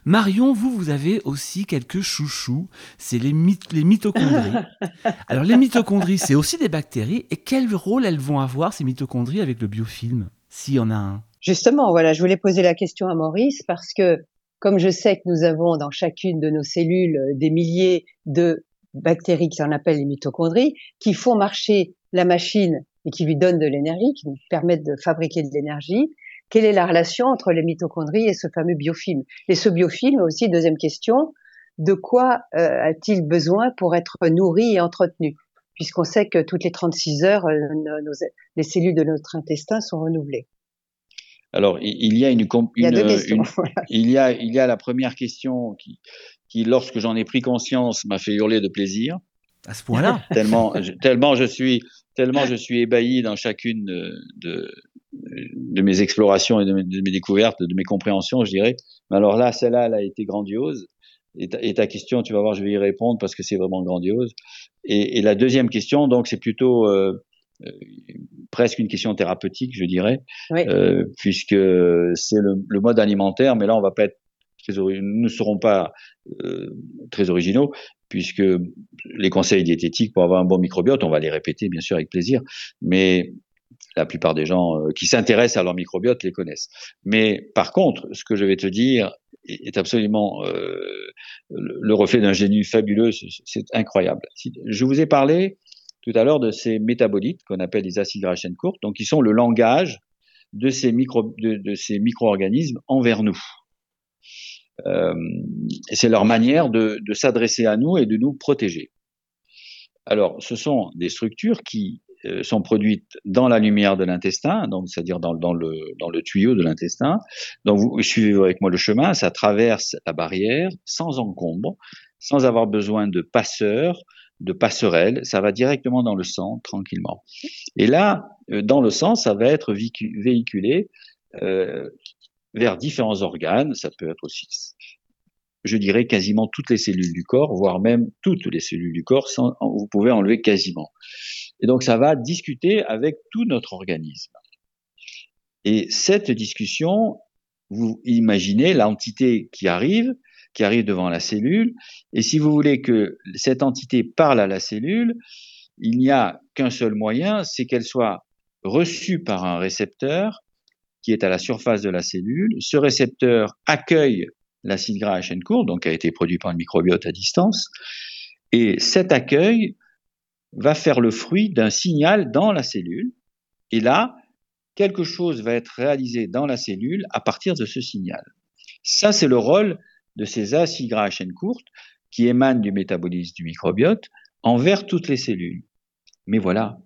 Marion, vous vous avez aussi quelques chouchous, c'est les, les mitochondries. Alors les mitochondries, c'est aussi des bactéries et quel rôle elles vont avoir ces mitochondries avec le biofilm s'il y en a un? Justement, voilà, je voulais poser la question à Maurice parce que comme je sais que nous avons dans chacune de nos cellules des milliers de bactéries qui en appellent les mitochondries, qui font marcher la machine et qui lui donnent de l'énergie, qui lui permettent de fabriquer de l'énergie. Quelle est la relation entre les mitochondries et ce fameux biofilm? Et ce biofilm aussi, deuxième question, de quoi euh, a-t-il besoin pour être nourri et entretenu? Puisqu'on sait que toutes les 36 heures, euh, les cellules de notre intestin sont renouvelées. Alors, il y a une, une, il, y a une, il y a il y a la première question qui qui, lorsque j'en ai pris conscience, m'a fait hurler de plaisir. À ce point-là Tellement, tellement je suis, tellement je suis ébahi dans chacune de, de, de mes explorations et de mes, découvertes, de mes compréhensions, je dirais. Mais alors là, celle-là, elle a été grandiose. Et ta, et ta, question, tu vas voir, je vais y répondre parce que c'est vraiment grandiose. Et, et, la deuxième question, donc, c'est plutôt euh, euh presque une question thérapeutique, je dirais, oui. euh, puisque c'est le, le, mode alimentaire. Mais là, on va pas être nous ne seront pas euh, très originaux, puisque les conseils diététiques pour avoir un bon microbiote, on va les répéter bien sûr avec plaisir, mais la plupart des gens euh, qui s'intéressent à leur microbiote les connaissent. Mais par contre, ce que je vais te dire est, absolument euh, le reflet d'un génie fabuleux, c'est incroyable. Je vous ai parlé tout à l'heure de ces métabolites qu'on appelle les acides gras courte, donc qui sont le langage de ces micro de, ces micro-organismes envers nous. Euh, c'est leur manière de, de s'adresser à nous et de nous protéger. Alors, ce sont des structures qui euh, sont produites dans la lumière de l'intestin, donc c'est-à-dire dans, dans, le, dans le tuyau de l'intestin. Donc, vous suivez avec moi le chemin, ça traverse la barrière sans encombre, sans avoir besoin de passeurs, de passerelles, ça va directement dans le sang tranquillement. Et là, euh, dans le sang, ça va être véhiculé euh, vers différents organes. Ça peut être aussi, je dirais, quasiment toutes les cellules du corps, voire même toutes les cellules du corps. Vous pouvez enlever quasiment. Et donc, ça va discuter avec tout notre organisme. Et cette discussion vous imaginez l'entité qui arrive, qui arrive devant la cellule, et si vous voulez que cette entité parle à la cellule, il n'y a qu'un seul moyen, c'est qu'elle soit reçue par un récepteur qui est à la surface de la cellule. Ce récepteur accueille l'acide gras à chaîne courte, donc qui a été produit par le microbiote à distance, et cet accueil va faire le fruit d'un signal dans la cellule. Et là, quelque chose va être réalisé dans la cellule à partir de ce signal. Ça, c'est le rôle de ces acides gras à chaîne courte qui émanent du métabolisme du microbiote envers toutes les cellules. Mais voilà,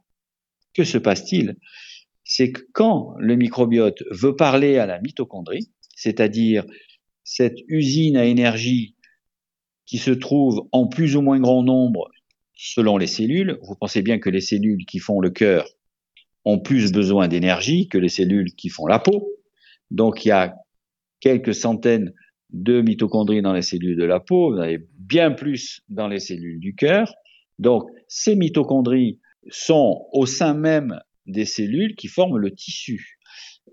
que se passe-t-il? C'est que quand le microbiote veut parler à la mitochondrie, c'est-à-dire cette usine à énergie qui se trouve en plus ou moins grand nombre selon les cellules, vous pensez bien que les cellules qui font le cœur ont plus besoin d'énergie que les cellules qui font la peau. Donc il y a quelques centaines de mitochondries dans les cellules de la peau, vous avez bien plus dans les cellules du cœur. Donc ces mitochondries sont au sein même des cellules qui forment le tissu.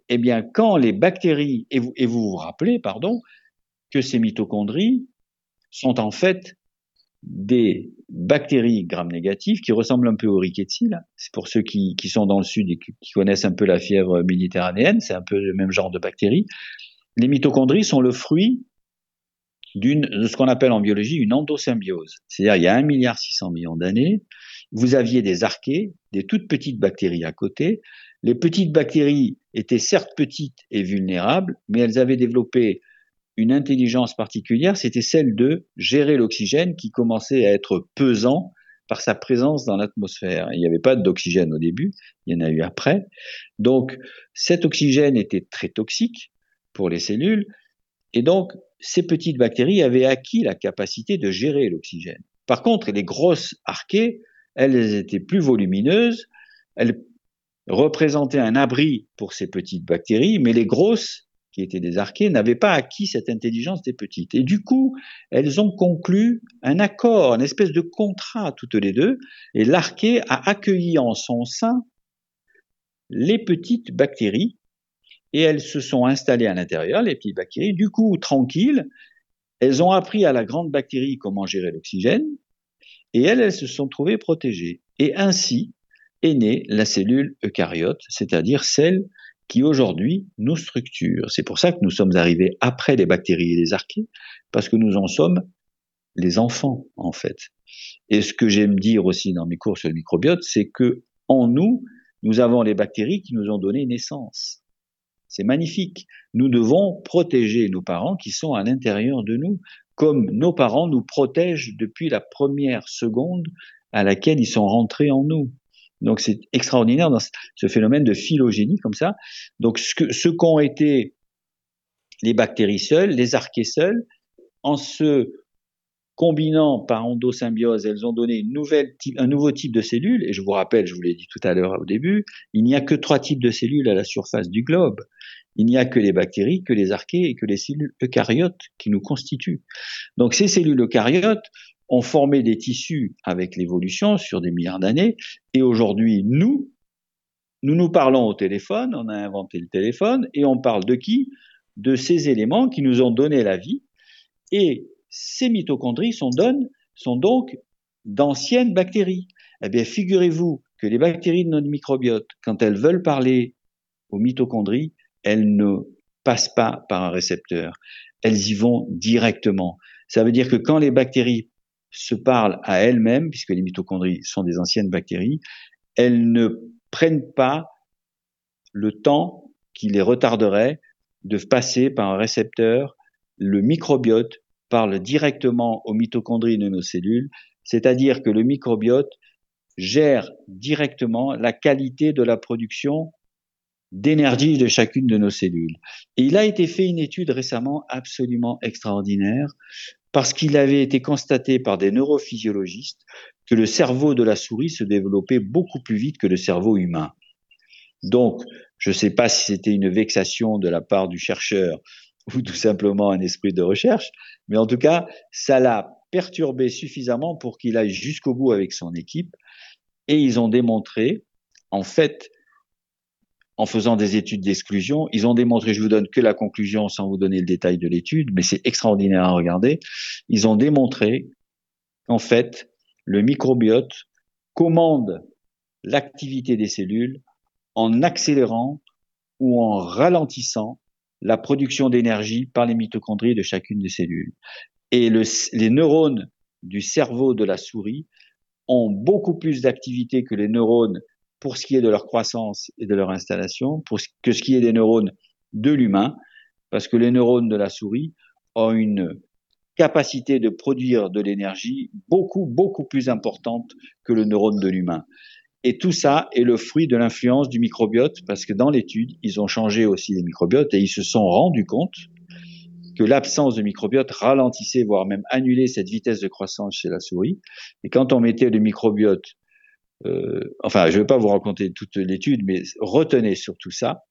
Eh bien, quand les bactéries, et vous vous, rappelez, pardon, que ces mitochondries sont en fait des bactéries gram-négatives qui ressemblent un peu aux rickettsi. C'est pour ceux qui, sont dans le sud et qui, connaissent un peu la fièvre méditerranéenne, c'est un peu le même genre de bactéries. Les mitochondries sont le fruit d'une, de ce qu'on appelle en biologie une endosymbiose. C'est-à-dire, il y a 1,6 milliard millions d'années, vous aviez des archées, des toutes petites bactéries à côté. Les petites bactéries étaient certes petites et vulnérables, mais elles avaient développé une intelligence particulière, c'était celle de gérer l'oxygène qui commençait à être pesant par sa présence dans l'atmosphère. Il n'y avait pas d'oxygène au début, il y en a eu après. Donc cet oxygène était très toxique pour les cellules, et donc ces petites bactéries avaient acquis la capacité de gérer l'oxygène. Par contre, les grosses archées, elles étaient plus volumineuses, elles représentaient un abri pour ces petites bactéries, mais les grosses qui étaient des archées, n'avaient pas acquis cette intelligence des petites. Et du coup, elles ont conclu un accord, une espèce de contrat toutes les deux, et l'archée a accueilli en son sein les petites bactéries, et elles se sont installées à l'intérieur, les petites bactéries. Du coup, tranquilles, elles ont appris à la grande bactérie comment gérer l'oxygène, et elles, elles se sont trouvées protégées. Et ainsi est née la cellule eucaryote, c'est-à-dire celle qui aujourd'hui nous structure. C'est pour ça que nous sommes arrivés après les bactéries et les archées, parce que nous en sommes les enfants, en fait. Et ce que j'aime dire aussi dans mes cours sur le microbiote, c'est que en nous, nous avons les bactéries qui nous ont donné naissance. C'est magnifique. Nous devons protéger nos parents qui sont à l'intérieur de nous, comme nos parents nous protègent depuis la première seconde à laquelle ils sont rentrés en nous. Donc c'est extraordinaire dans ce phénomène de phylogénie comme ça. Donc ce qu'ont été les bactéries seules, les archées seules, en se combinant par endosymbiose, elles ont donné un nouveau type de cellules. Et je vous rappelle, je vous l'ai dit tout à l'heure au début, il n'y a que trois types de cellules à la surface du globe. Il n'y a que les bactéries, que les archées et que les cellules eucaryotes qui nous constituent. Donc ces cellules eucaryotes ont formé des tissus avec l'évolution sur des milliards d'années, et aujourd'hui, nous, nous nous parlons au téléphone, on a inventé le téléphone, et on parle de qui? De ces éléments qui nous ont donné la vie, et ces mitochondries sont, donc d'anciennes bactéries. Eh bien, figurez-vous que les bactéries de notre microbiote, quand elles veulent parler aux mitochondries, elles ne passent pas par un récepteur. Elles y vont directement. Ça veut dire que quand les bactéries se parlent à elles-mêmes, puisque les mitochondries sont des anciennes bactéries, elles ne prennent pas le temps qui les retarderait de passer par un récepteur. Le microbiote parle directement aux mitochondries de nos cellules, c'est-à-dire que le microbiote gère directement la qualité de la production d'énergie de chacune de nos cellules. Et il a été fait une étude récemment absolument extraordinaire parce qu'il avait été constaté par des neurophysiologistes que le cerveau de la souris se développait beaucoup plus vite que le cerveau humain. Donc, je ne sais pas si c'était une vexation de la part du chercheur ou tout simplement un esprit de recherche, mais en tout cas, ça l'a perturbé suffisamment pour qu'il aille jusqu'au bout avec son équipe, et ils ont démontré, en fait, en faisant des études d'exclusion. Ils ont démontré, je vous donne que la conclusion sans vous donner le détail de l'étude, mais c'est extraordinaire à regarder. Ils ont démontré qu'en fait, le microbiote commande l'activité des cellules en accélérant ou en ralentissant la production d'énergie par les mitochondries de chacune des cellules. Et les neurones du cerveau de la souris ont beaucoup plus d'activité que les neurones pour ce qui est de leur croissance et de leur installation, pour que ce qui est des neurones de l'humain, parce que les neurones de la souris ont une capacité de produire de l'énergie beaucoup, beaucoup plus importante que le neurone de l'humain. Et tout ça est le fruit de l'influence du microbiote, parce que dans l'étude, ils ont changé aussi les microbiotes et ils se sont rendus compte que l'absence de microbiote ralentissait, voire même annulait cette vitesse de croissance chez la souris. Et quand on mettait le microbiote euh, enfin, je ne vais pas vous raconter toute l'étude, mais retenez surtout ça,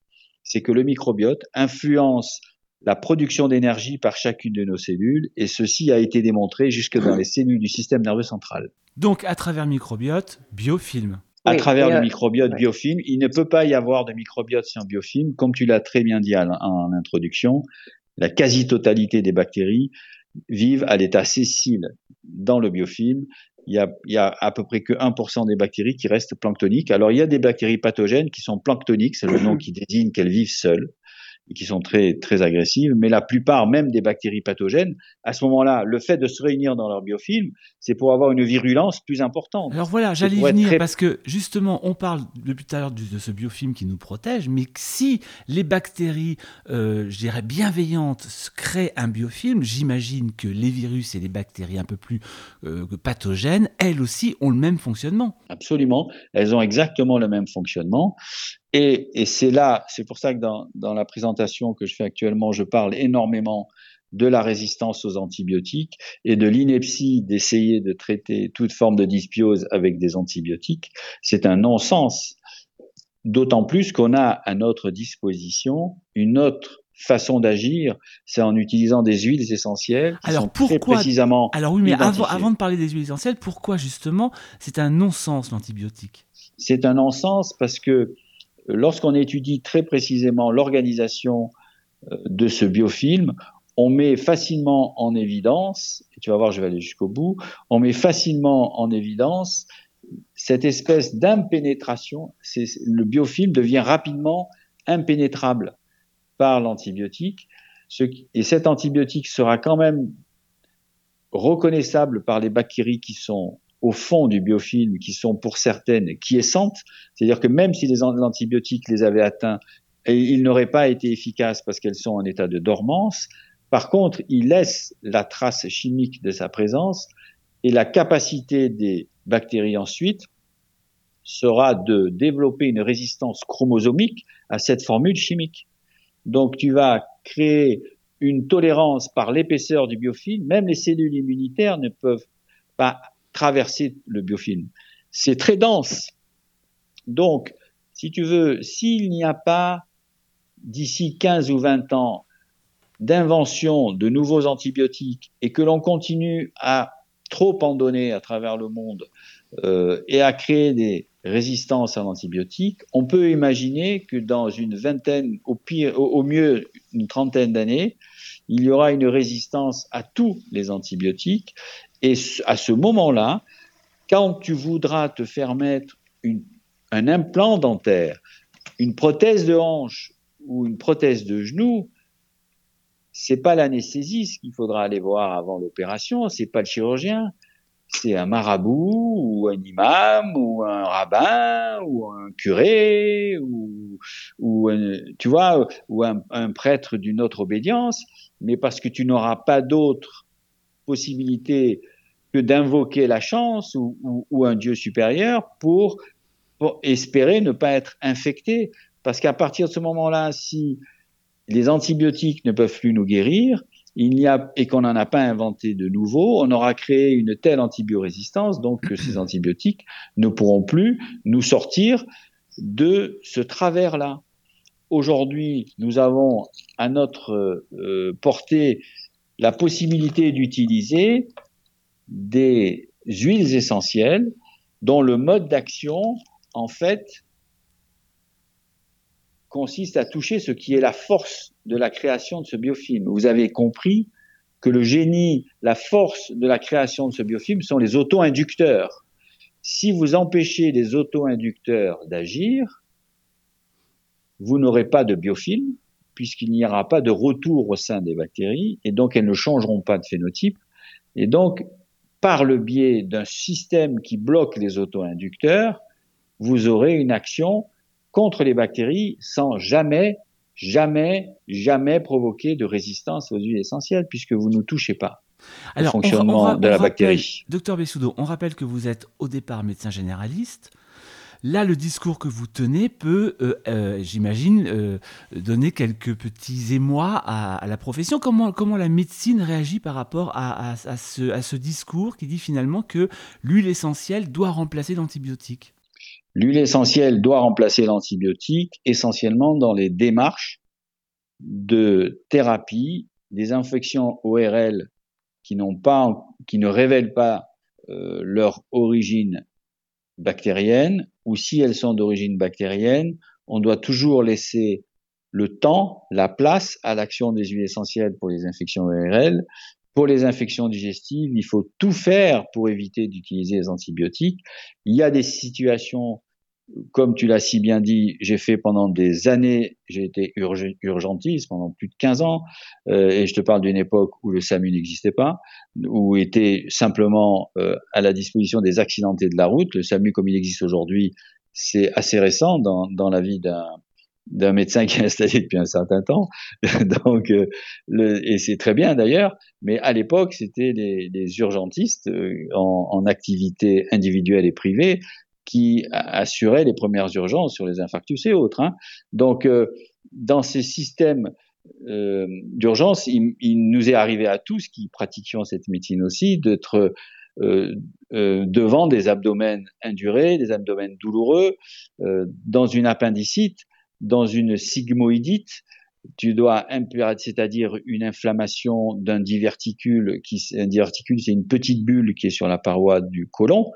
c'est que le microbiote influence la production d'énergie par chacune de nos cellules, et ceci a été démontré jusque dans les cellules du système nerveux central. Donc, à travers microbiote, biofilm. À travers le microbiote biofilm, il ne peut pas y avoir de microbiote sans biofilm, comme tu l'as très bien dit en introduction. La quasi-totalité des bactéries vivent à l'état sessile dans le biofilm il y, a, il y a à peu près que 1% des bactéries qui restent planctoniques. Alors il y a des bactéries pathogènes qui sont planctoniques, c'est le nom qui désigne qu'elles vivent seules et qui sont très très agressives, mais la plupart même des bactéries pathogènes, à ce moment-là, le fait de se réunir dans leur biofilm, c'est pour avoir une virulence plus importante. Alors voilà, j'allais y venir parce que justement, on parle depuis tout à l'heure de ce biofilm qui nous protège, mais si les bactéries, euh, je dirais bienveillantes, créent un biofilm, j'imagine que les virus et les bactéries un peu plus euh, pathogènes, elles aussi ont le même fonctionnement. Absolument, elles ont exactement le même fonctionnement. Et, et c'est là, c'est pour ça que dans, dans la présentation que je fais actuellement, je parle énormément de la résistance aux antibiotiques et de l'ineptie d'essayer de traiter toute forme de dysbiose avec des antibiotiques. C'est un non-sens. D'autant plus qu'on a à notre disposition une autre façon d'agir, c'est en utilisant des huiles essentielles qui alors sont pourquoi, très précisément. Alors oui, mais avant, avant, de parler des huiles essentielles, pourquoi justement c'est un non-sens l'antibiotique? C'est un non-sens parce que lorsqu'on étudie très précisément l'organisation euh, de ce biofilm, on met facilement en évidence, et tu vas voir, je vais aller jusqu'au bout, on met facilement en évidence cette espèce d'impénétration. Le biofilm devient rapidement impénétrable par l'antibiotique, et cet antibiotique sera quand même reconnaissable par les bactéries qui sont au fond du biofilm qui sont pour certaines quiescentes, c'est-à-dire que même si les antibiotiques les avaient atteints, ils n'auraient pas été efficaces parce qu'elles sont en état de dormance. Par contre, ils laissent la trace chimique de sa présence et la capacité des bactéries ensuite sera de développer une résistance chromosomique à cette formule chimique. Donc tu vas créer une tolérance par l'épaisseur du biofilm, même les cellules immunitaires ne peuvent pas traverser le biofilm. C'est très dense. Donc, si tu veux, s'il n'y a pas d'ici 15 ou 20 ans d'invention de nouveaux antibiotiques et que l'on continue à trop en donner à travers le monde euh, et à créer des résistances à l'antibiotique, on peut imaginer que dans une vingtaine, au, pire, au mieux une trentaine d'années, il y aura une résistance à tous les antibiotiques et à ce moment-là, quand tu voudras te faire mettre un implant dentaire, une prothèse de hanche ou une prothèse de genou, c'est pas l'anesthésiste qu'il faudra aller voir avant l'opération, c'est pas le chirurgien, c'est un marabout ou un imam ou un rabbin ou un curé ou, ou tu vois ou un, un prêtre d'une autre obédience, mais parce que tu n'auras pas d'autre possibilité que d'invoquer la chance ou, ou, un Dieu supérieur pour, pour espérer ne pas être infecté. Parce qu'à partir de ce moment-là, si les antibiotiques ne peuvent plus nous guérir, il n'y a, et qu'on n'en a pas inventé de nouveau, on aura créé une telle antibiorésistance, donc que ces antibiotiques ne pourront plus nous sortir de ce travers-là. Aujourd'hui, nous avons à notre euh, portée la possibilité d'utiliser des huiles essentielles dont le mode d'action, en fait, consiste à toucher ce qui est la force de la création de ce biofilm. Vous avez compris que le génie, la force de la création de ce biofilm sont les auto-inducteurs. Si vous empêchez les auto-inducteurs d'agir, vous n'aurez pas de biofilm, puisqu'il n'y aura pas de retour au sein des bactéries, et donc elles ne changeront pas de phénotype. Et donc, par le biais d'un système qui bloque les auto-inducteurs, vous aurez une action contre les bactéries sans jamais, jamais, jamais provoquer de résistance aux huiles essentielles puisque vous ne touchez pas le fonctionnement de la bactérie. Docteur Bessoudo, on rappelle que vous êtes au départ médecin généraliste. Là, le discours que vous tenez peut, euh, euh, j'imagine, euh, donner quelques petits émois à, la profession. Comment, la médecine réagit par rapport à, ce, discours qui dit finalement que l'huile essentielle doit remplacer l'antibiotique? L'huile essentielle doit remplacer l'antibiotique essentiellement dans les démarches de thérapie des infections ORL qui n'ont pas, qui ne révèlent pas leur origine bactérienne, ou si elles sont d'origine bactérienne, on doit toujours laisser le temps, la place à l'action des huiles essentielles pour les infections ORL. Pour les infections digestives, il faut tout faire pour éviter d'utiliser les antibiotiques. Il y a des situations comme tu l'as si bien dit, j'ai fait pendant des années, j'ai été urgentiste pendant plus de 15 ans, euh, et je te parle d'une époque où le SAMU n'existait pas, où était simplement euh, à la disposition des accidentés de la route. Le SAMU comme il existe aujourd'hui, c'est assez récent dans, dans la vie d'un d'un médecin qui est installé depuis un certain temps, donc euh, le, et c'est très bien d'ailleurs. Mais à l'époque, c'était les, urgentistes en, en, activité individuelle et privée qui assurait les premières urgences sur les infarctus et autres. Hein. Donc, euh, dans ces systèmes euh, d'urgence, il, nous est arrivé à tous qui pratiquions cette médecine aussi d'être euh, devant des abdomens indurés, des abdomens douloureux, dans une appendicite, dans une sigmoïdite, tu dois c'est-à-dire une inflammation d'un diverticule qui un diverticule c'est une petite bulle qui est sur la paroi du côlon.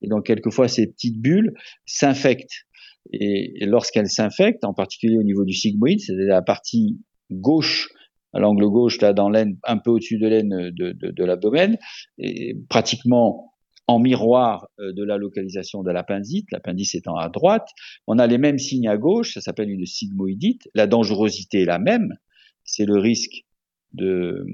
Et donc quelquefois ces petites bulles s'infectent. Et, lorsqu'elles s'infectent en particulier au niveau du sigmoïde c'est la partie gauche à l'angle gauche là dans l'aine un peu au-dessus de l'aine de, de, de l'abdomen et pratiquement en miroir euh, de la localisation de l'appendite, l'appendice étant à droite. On a les mêmes signes à gauche, ça s'appelle une sigmoïdite. La dangerosité est la même, c'est le risque de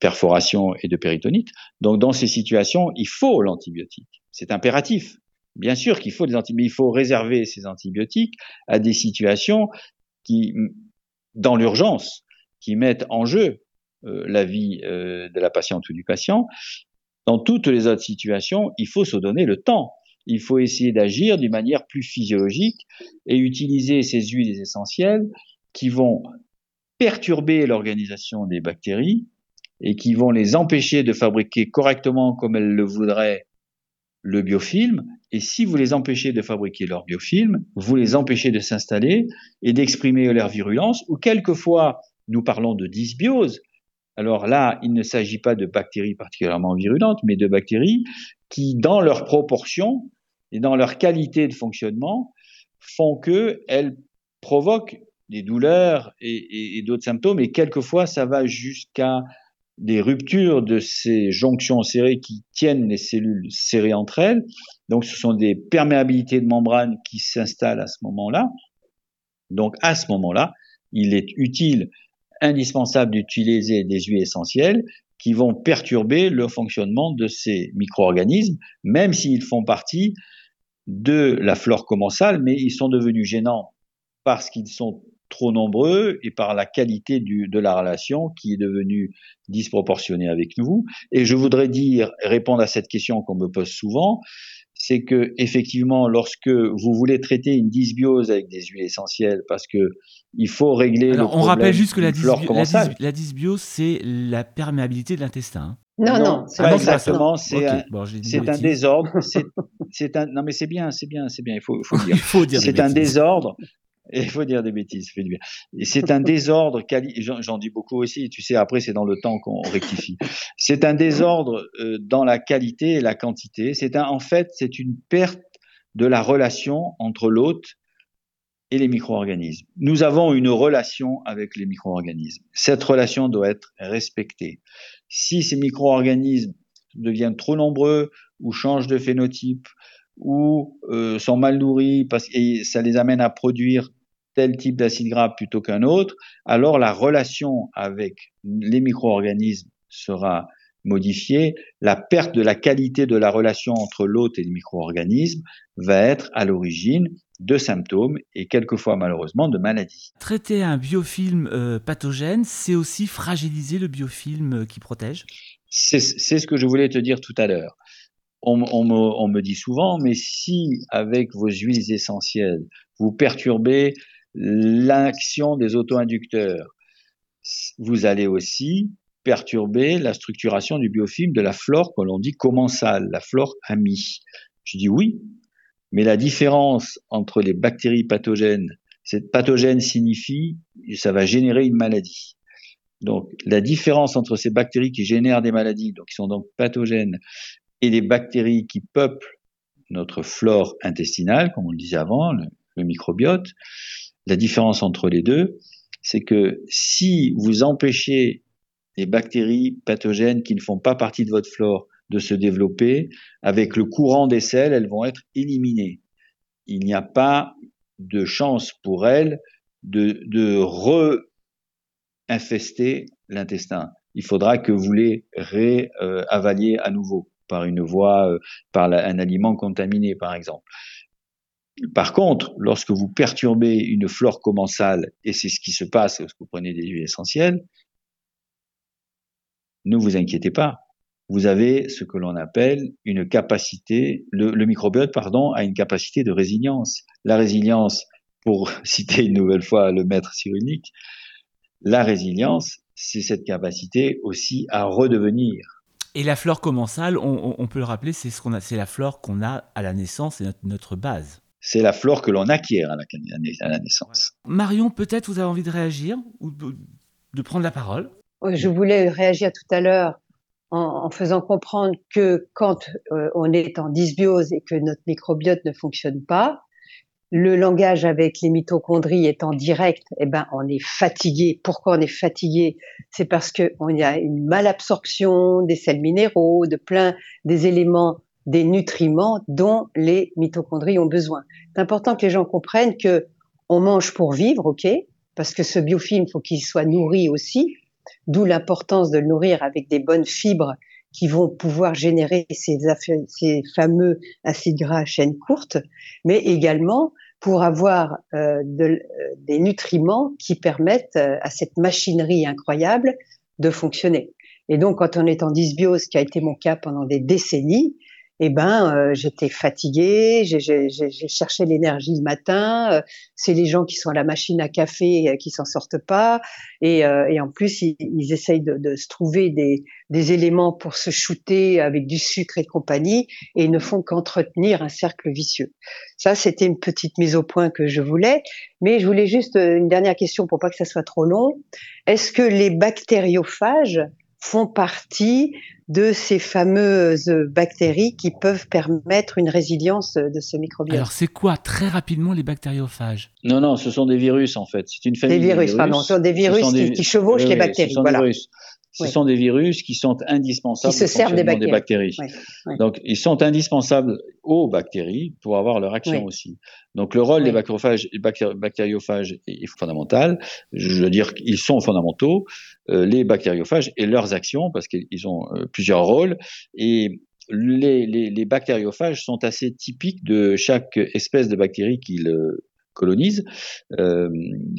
perforation et de péritonite. Donc dans ces situations, il faut l'antibiotique. C'est impératif. Bien sûr qu'il faut des antibiotiques, il faut réserver ces antibiotiques à des situations qui, dans l'urgence, qui mettent en jeu euh, la vie euh, de la patiente ou du patient dans toutes les autres situations, il faut se donner le temps. Il faut essayer d'agir d'une manière plus physiologique et utiliser ces huiles essentielles qui vont perturber l'organisation des bactéries et qui vont les empêcher de fabriquer correctement comme elles le voudraient le biofilm. Et si vous les empêchez de fabriquer leur biofilm, vous les empêchez de s'installer et d'exprimer leur virulence, ou quelquefois, nous parlons de dysbiose, alors là, il ne s'agit pas de bactéries particulièrement virulentes, mais de bactéries qui, dans leur proportion et dans leur qualité de fonctionnement, font qu'elles provoquent des douleurs et, d'autres symptômes, et quelquefois ça va jusqu'à des ruptures de ces jonctions serrées qui tiennent les cellules serrées entre elles. Donc ce sont des perméabilités de membrane qui s'installent à ce moment-là. Donc à ce moment-là, il est utile indispensable d'utiliser des huiles essentielles qui vont perturber le fonctionnement de ces micro-organismes, même s'ils font partie de la flore commensale, mais ils sont devenus gênants parce qu'ils sont trop nombreux et par la qualité de la relation qui est devenue disproportionnée avec nous. Et je voudrais dire, répondre à cette question qu'on me pose souvent, c'est que effectivement, lorsque vous voulez traiter une dysbiose avec des huiles essentielles, parce que il faut régler le problème. On rappelle juste que la, la, dysbiose, c'est la perméabilité de l'intestin. Non, non, c'est pas exactement. C'est un, un désordre. C'est un. Non, mais c'est bien, c'est bien, c'est bien. Il faut, faut dire. il faut dire c'est un désordre il faut dire des bêtises, fait du bien. C'est un désordre, j'en dis beaucoup aussi, tu sais, après c'est dans le temps qu'on rectifie. C'est un désordre euh, dans la qualité et la quantité. C'est en fait, c'est une perte de la relation entre l'hôte et les micro-organismes. Nous avons une relation avec les micro-organismes. Cette relation doit être respectée. Si ces micro-organismes deviennent trop nombreux ou changent de phénotype ou euh, sont mal nourris parce que ça les amène à produire tel type d'acide gras plutôt qu'un autre, alors la relation avec les micro-organismes sera modifiée. La perte de la qualité de la relation entre l'hôte et le micro-organisme va être à l'origine de symptômes et quelquefois malheureusement de maladies. Traiter un biofilm euh, pathogène, c'est aussi fragiliser le biofilm euh, qui protège? C'est ce que je voulais te dire tout à l'heure. On, me, dit souvent, mais si avec vos huiles essentielles, vous perturbez l'action des auto-inducteurs, vous allez aussi perturber la structuration du biofilm de la flore que l'on dit commensale, la flore amie. Je dis oui, mais la différence entre les bactéries pathogènes, cette pathogène signifie ça va générer une maladie. Donc la différence entre ces bactéries qui génèrent des maladies, donc qui sont donc pathogènes, et les bactéries qui peuplent notre flore intestinale, comme on le disait avant, le, microbiote, la différence entre les deux, c'est que si vous empêchez les bactéries pathogènes qui ne font pas partie de votre flore de se développer. Avec le courant des selles, elles vont être éliminées. Il n'y a pas de chance pour elles de, de re-infester l'intestin. Il faudra que vous les réavaliez à nouveau par une voie, euh, par un aliment contaminé, par exemple. Par contre, lorsque vous perturbez une flore commensale, et c'est ce qui se passe lorsque vous prenez des huiles essentielles, ne vous inquiétez pas vous avez ce que l'on appelle une capacité, le, microbiote, pardon, a une capacité de résilience. La résilience, pour citer une nouvelle fois le maître cyrillique, la résilience, c'est cette capacité aussi à redevenir. Et la flore commensale, on, peut le rappeler, c'est ce qu'on a, c'est la flore qu'on a à la naissance, c'est notre, base. C'est la flore que l'on acquiert à la, à la naissance. Marion, peut-être vous avez envie de réagir ou de prendre la parole? Je voulais réagir tout à l'heure en, faisant comprendre que quand euh, on est en dysbiose et que notre microbiote ne fonctionne pas, le langage avec les mitochondries étant direct, eh ben on est fatigué. Pourquoi on est fatigué? C'est parce qu'on y a une malabsorption des sels minéraux, de plein des éléments, des nutriments dont les mitochondries ont besoin. C'est important que les gens comprennent que on mange pour vivre, ok? Parce que ce biofilm, faut qu'il soit nourri aussi. D'où l'importance de le nourrir avec des bonnes fibres qui vont pouvoir générer ces, ces fameux acides gras à chaîne courte, mais également pour avoir euh, de, euh, des nutriments qui permettent euh, à cette machinerie incroyable de fonctionner. Et donc, quand on est en dysbiose, qui a été mon cas pendant des décennies, eh ben euh, j'étais fatiguée, j'ai cherché l'énergie le matin. Euh, c'est les gens qui sont à la machine à café euh, qui s'en sortent pas, et, et en plus ils, ils essayent de, de, se trouver des, des, éléments pour se shooter avec du sucre et compagnie, et ils ne font qu'entretenir un cercle vicieux. Ça, c'était une petite mise au point que je voulais, mais je voulais juste une dernière question pour pas que ça soit trop long. Est-ce que les bactériophages font partie de ces fameuses bactéries qui peuvent permettre une résilience de ce microbiote. Alors c'est quoi très rapidement les bactériophages? Non, non, ce sont des virus en fait. C'est une famille des virus, pardon, ce sont des virus qui, chevauchent les bactéries. Ce sont voilà. des virus. Ce sont des virus qui sont indispensables qui se servent des bactéries. Donc, ils sont indispensables aux bactéries pour avoir leur action aussi. Donc, le rôle des bactériophages, bactériophages est fondamental. Je veux dire qu'ils sont fondamentaux, euh, les bactériophages et leurs actions, parce qu'ils ont euh, plusieurs rôles. Et les, les, les, bactériophages sont assez typiques de chaque espèce de bactérie qu'ils colonise. Euh,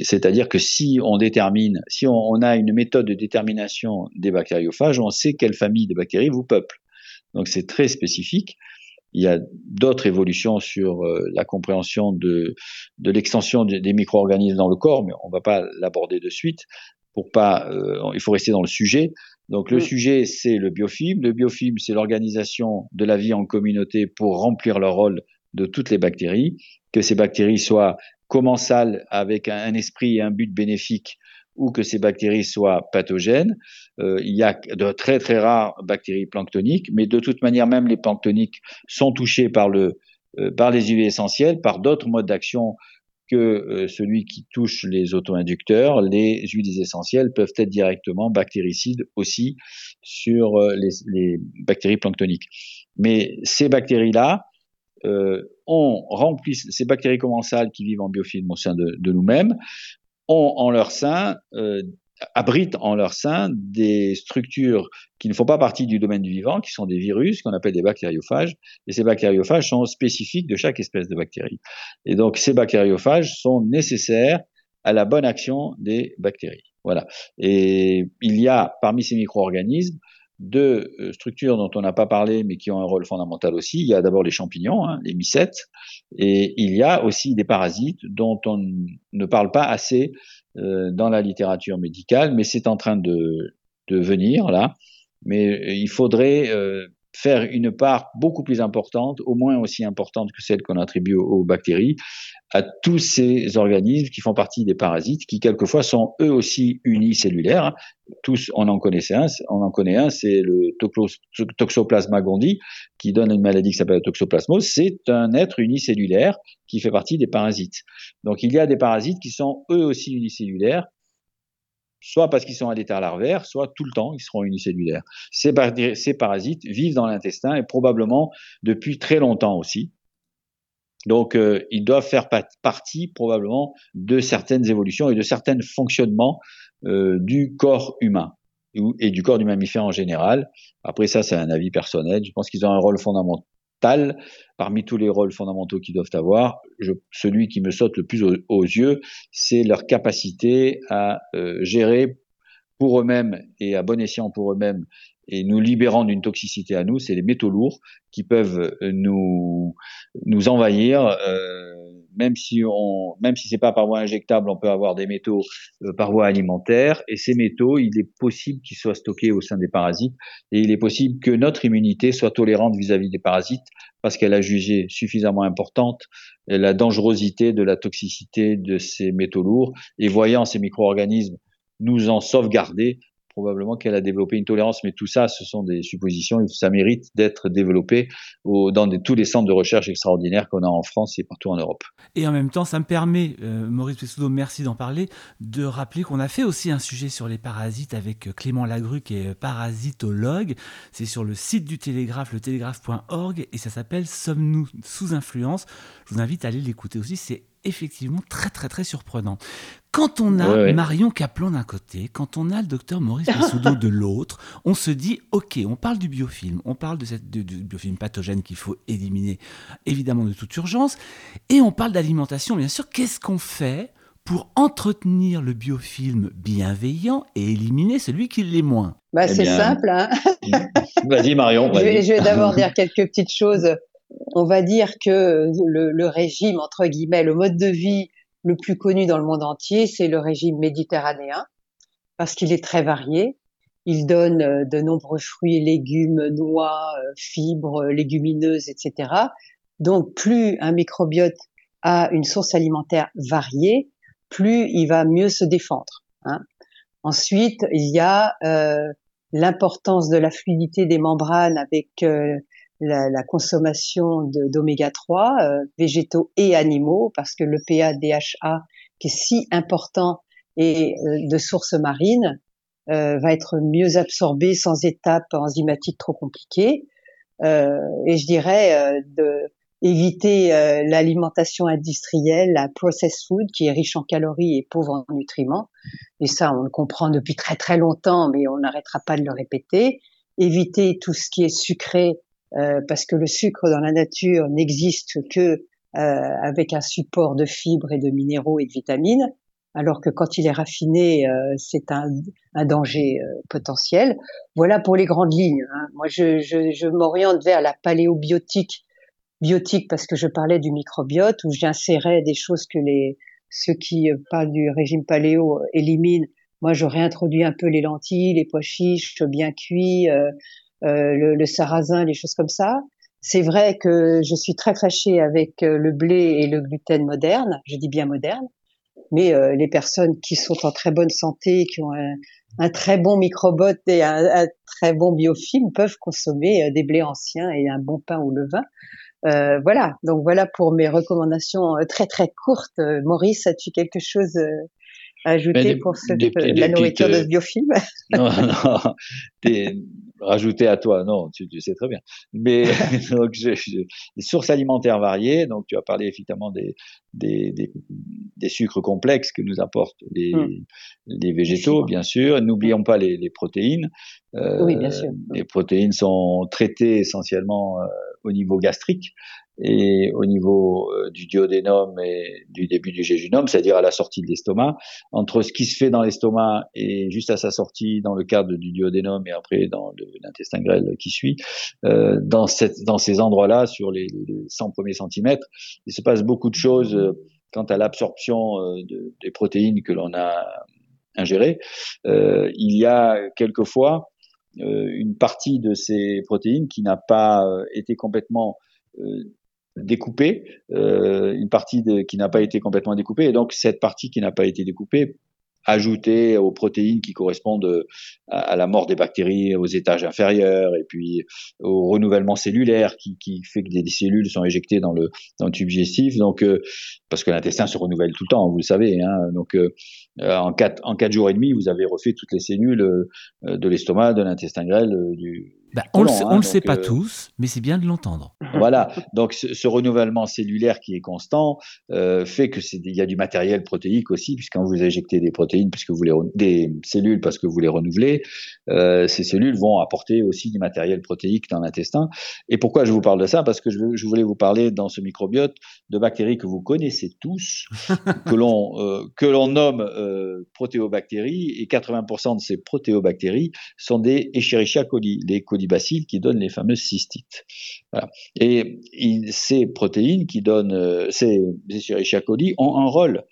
c'est-à-dire que si on détermine, si on, a une méthode de détermination des bactériophages, on sait quelle famille de bactéries vous peuple. Donc c'est très spécifique. Il y a d'autres évolutions sur euh, la compréhension de, de l'extension des micro-organismes dans le corps, mais on ne va pas l'aborder de suite. Pour pas, euh, il faut rester dans le sujet. Donc le mm. sujet, c'est le biofilm. Le biofilm, c'est l'organisation de la vie en communauté pour remplir leur rôle de toutes les bactéries, que ces bactéries soient commensales avec un, esprit et un but bénéfique ou que ces bactéries soient pathogènes. Euh, il y a de très très rares bactéries planctoniques, mais de toute manière, même les planctoniques sont touchés par, le, euh, par les UV essentiels, par d'autres modes d'action que euh, celui qui touche les auto-inducteurs, les huiles essentielles peuvent être directement bactéricides aussi sur euh, les, bactéries planctoniques. Mais ces bactéries-là, euh, ont rempli ces bactéries commensales qui vivent en biofilm au sein de, de nous-mêmes, ont en leur sein euh, abritent en leur sein des structures qui ne font pas partie du domaine du vivant, qui sont des virus qu'on appelle des bactériophages, et ces bactériophages sont spécifiques de chaque espèce de bactérie. Et donc ces bactériophages sont nécessaires à la bonne action des bactéries. Voilà. Et il y a parmi ces micro-organismes deux euh, structures dont on n'a pas parlé mais qui ont un rôle fondamental aussi. Il y a d'abord les champignons, hein, les mycètes, et il y a aussi des parasites dont on ne parle pas assez euh, dans la littérature médicale, mais c'est en train de, de venir là. Mais euh, il faudrait euh, faire une part beaucoup plus importante, au moins aussi importante que celle qu'on attribue aux, bactéries, à tous ces organismes qui font partie des parasites, qui quelquefois sont eux aussi unicellulaires. Tous, on en connaît un, on en connaît un, c'est le Toxoplasma gondii, qui donne une maladie qui s'appelle la toxoplasmose. C'est un être unicellulaire qui fait partie des parasites. Donc il y a des parasites qui sont eux aussi unicellulaires, soit parce qu'ils sont à l'état larvaire, soit tout le temps, ils seront unicellulaires. Ces, parasites vivent dans l'intestin et probablement depuis très longtemps aussi. Donc, euh, ils doivent faire partie probablement de certaines évolutions et de certains fonctionnements euh, du corps humain et du corps du mammifère en général. Après ça, c'est un avis personnel. Je pense qu'ils ont un rôle fondamental parmi tous les rôles fondamentaux qu'ils doivent avoir, celui qui me saute le plus aux, yeux, c'est leur capacité à euh, gérer pour eux-mêmes et à bon escient pour eux-mêmes et nous libérant d'une toxicité à nous, c'est les métaux lourds qui peuvent nous envahir. Euh, même si on, même si c'est pas par voie injectable, on peut avoir des métaux euh, par voie alimentaire. Et ces métaux, il est possible qu'ils soient stockés au sein des parasites. Et il est possible que notre immunité soit tolérante vis-à-vis des parasites parce qu'elle a jugé suffisamment importante la dangerosité de la toxicité de ces métaux lourds. Et voyant ces micro-organismes nous en sauvegarder, probablement qu'elle a développé une tolérance, mais tout ça, ce sont des suppositions, ça mérite d'être développé dans tous les centres de recherche extraordinaires qu'on a en France et partout en Europe. Et en même temps, ça me permet, euh, Maurice Pessoudo, merci d'en parler, de rappeler qu'on a fait aussi un sujet sur les parasites avec Clément Lagru, qui est parasitologue. C'est sur le site du Télégraphe, le télégraphe.org, et ça s'appelle Sommes-nous sous influence? Je vous invite à aller l'écouter aussi, c'est effectivement très très très surprenant. Quand on a Marion Kaplan d'un côté, quand on a le docteur Maurice Pessoudo de l'autre, on se dit, ok, on parle du biofilm, on parle de cette du biofilm pathogène qu'il faut éliminer évidemment de toute urgence, et on parle d'alimentation, bien sûr. Qu'est-ce qu'on fait pour entretenir le biofilm bienveillant et éliminer celui qui l'est moins? Bah, eh C'est simple. Hein vas-y Marion. je vais d'abord dire quelques petites choses on va dire que le, régime, entre guillemets, le mode de vie le plus connu dans le monde entier, c'est le régime méditerranéen, parce qu'il est très varié. Il donne euh, de nombreux fruits, légumes, noix, euh, fibres, légumineuses, etc. Donc, plus un microbiote a une source alimentaire variée, plus il va mieux se défendre. Hein. Ensuite, il y a euh, l'importance de la fluidité des membranes avec la, la consommation d'oméga 3, euh, végétaux et animaux, parce que le PA-DHA, qui est si important et euh, de source marine, euh, va être mieux absorbé sans étapes enzymatiques trop compliquées. et je dirais de éviter l'alimentation industrielle, la processed food, qui est riche en calories et pauvre en nutriments. Et ça, on le comprend depuis très très longtemps, mais on n'arrêtera pas de le répéter. Éviter tout ce qui est sucré euh, parce que le sucre dans la nature n'existe que euh, avec un support de fibres et de minéraux et de vitamines, alors que quand il est raffiné, euh, c'est un, un, danger potentiel. Voilà pour les grandes lignes. Hein. Moi, je, je, je m'oriente vers la paléobiotique, biotique parce que je parlais du microbiote, où j'insérais des choses que les ceux qui parlent du régime paléo éliminent. Moi, j'aurais introduit un peu les lentilles, les pois chiches bien cuits, euh, euh, le, le, sarrasin, les choses comme ça. C'est vrai que je suis très fâchée avec euh, le blé et le gluten moderne, je dis bien moderne, mais euh, les personnes qui sont en très bonne santé, qui ont un, très bon microbiote et un, très bon biofilm peuvent consommer des blés anciens et un bon pain au levain. Euh, voilà, donc voilà pour mes recommandations euh, très très courtes. Euh, Maurice, as-tu quelque chose à ajouter pour la nourriture de ce biofilm? Non, non, rajouter à toi, non, tu, tu, sais très bien. Mais donc, je, je, les sources alimentaires variées, donc tu as parlé effectivement des, des, des, des sucres complexes que nous apportent les, hmm. les végétaux, bien sûr. N'oublions pas les, les protéines. Euh, oui, bien sûr. Les protéines sont traitées essentiellement au niveau gastrique et au niveau euh, du duodénum et du début du jéjunum, c'est-à-dire à la sortie de l'estomac, entre ce qui se fait dans l'estomac et juste à sa sortie dans le cadre du duodénum et après dans l'intestin grêle qui suit, euh, dans, cette, dans ces endroits-là, sur les, les 100 premiers centimètres, il se passe beaucoup de choses euh, quant à l'absorption euh, de, des protéines que l'on a ingérées. Euh, il y a quelquefois une partie de ces protéines qui n'a pas été complètement euh, découpée, une partie de, qui n'a pas été complètement découpée, et donc cette partie qui n'a pas été découpée ajouter aux protéines qui correspondent à, la mort des bactéries aux étages inférieurs et puis au renouvellement cellulaire qui, qui fait que des, cellules sont éjectées dans le, dans le tube digestif. Donc, euh, parce que l'intestin se renouvelle tout le temps, vous le savez. Hein, donc, euh, en quatre en quatre jours et demi, vous avez refait toutes les cellules euh, de l'estomac, de l'intestin grêle, du bah, on le, hein, le sait pas tous, mais c'est bien de l'entendre. Voilà, donc ce, renouvellement cellulaire qui est constant euh, fait que c'est il y a du matériel protéique aussi, puisqu'quand vous injectez des protéines, puisque vous les des cellules parce que vous les renouvelez, euh, ces cellules vont apporter aussi du matériel protéique dans l'intestin. Et pourquoi je vous parle de ça? Parce que je, je, voulais vous parler dans ce microbiote de bactéries que vous connaissez tous, que l'on euh, que l'on nomme euh, protéobactéries, et 80% de ces protéobactéries sont des Escherichia coli, les coli bacilles qui donnent les fameuses cystites. Et ces protéines qui donnent, euh, ces Escherichia coli ont un rôle.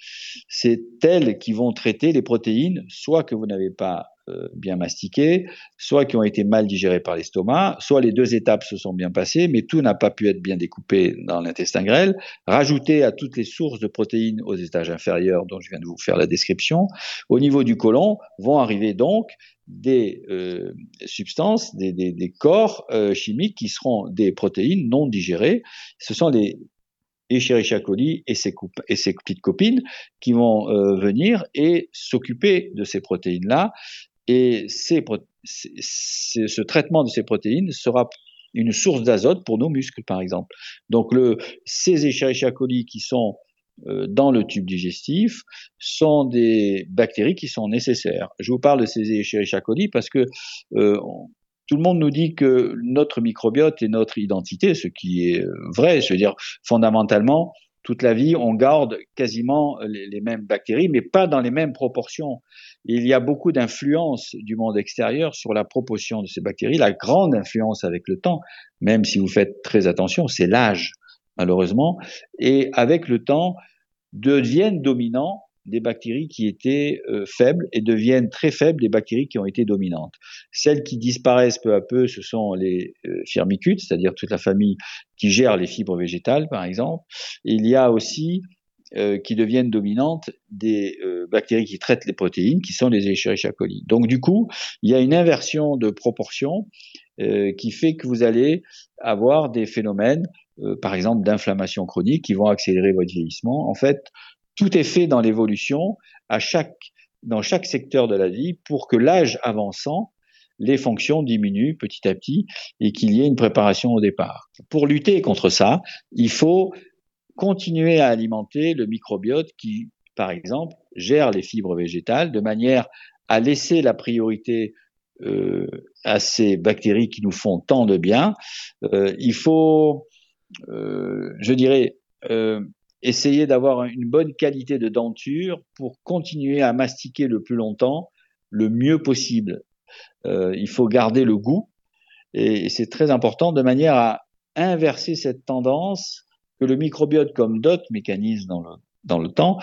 C'est elles qui vont traiter les protéines, soit que vous n'avez pas bien mastiquées, soit qui ont été mal digérées par l'estomac, soit les deux étapes se sont bien passées, mais tout n'a pas pu être bien découpé dans l'intestin grêle. Rajouté à toutes les sources de protéines aux étages inférieurs dont je viens de vous faire la description, au niveau du côlon vont arriver donc des euh, substances, des, corps euh, chimiques qui seront des protéines non digérées. Ce sont les Escherichia coli et ses, et ses petites copines qui vont euh, venir et s'occuper de ces protéines-là. Et ce traitement de ces protéines sera une source d'azote pour nos muscles, par exemple. Donc, le, ces Escherichia coli qui sont euh, dans le tube digestif sont des bactéries qui sont nécessaires. Je vous parle de ces Escherichia coli parce que euh, tout le monde nous dit que notre microbiote est notre identité, ce qui est vrai. Je veux dire, fondamentalement, toute la vie, on garde quasiment les, mêmes bactéries, mais pas dans les mêmes proportions. Il y a beaucoup d'influence du monde extérieur sur la proportion de ces bactéries. La grande influence avec le temps, même si vous faites très attention, c'est l'âge malheureusement, et avec le temps deviennent dominants des bactéries qui étaient euh, faibles et deviennent très faibles des bactéries qui ont été dominantes. Celles qui disparaissent peu à peu, ce sont les euh, firmicutes, c'est-à-dire toute la famille qui gère les fibres végétales, par exemple. il y a aussi euh, qui deviennent dominantes des euh, bactéries qui traitent les protéines, qui sont les Escherichia coli. Donc du coup, il y a une inversion de proportion euh, qui fait que vous allez avoir des phénomènes euh, par exemple d'inflammation chronique qui vont accélérer votre vieillissement. En fait, tout est fait dans l'évolution à chaque dans chaque secteur de la vie pour que l'âge avançant les fonctions diminuent petit à petit et qu'il y ait une préparation au départ. Pour lutter contre ça, il faut continuer à alimenter le microbiote qui, par exemple, gère les fibres végétales de manière à laisser la priorité euh, à ces bactéries qui nous font tant de bien. Euh, il faut euh, je dirais, euh, essayer d'avoir une bonne qualité de denture pour continuer à mastiquer le plus longtemps, le mieux possible. Euh, il faut garder le goût et, c'est très important de manière à inverser cette tendance que le microbiote, comme d'autres mécanismes dans le, dans le temps,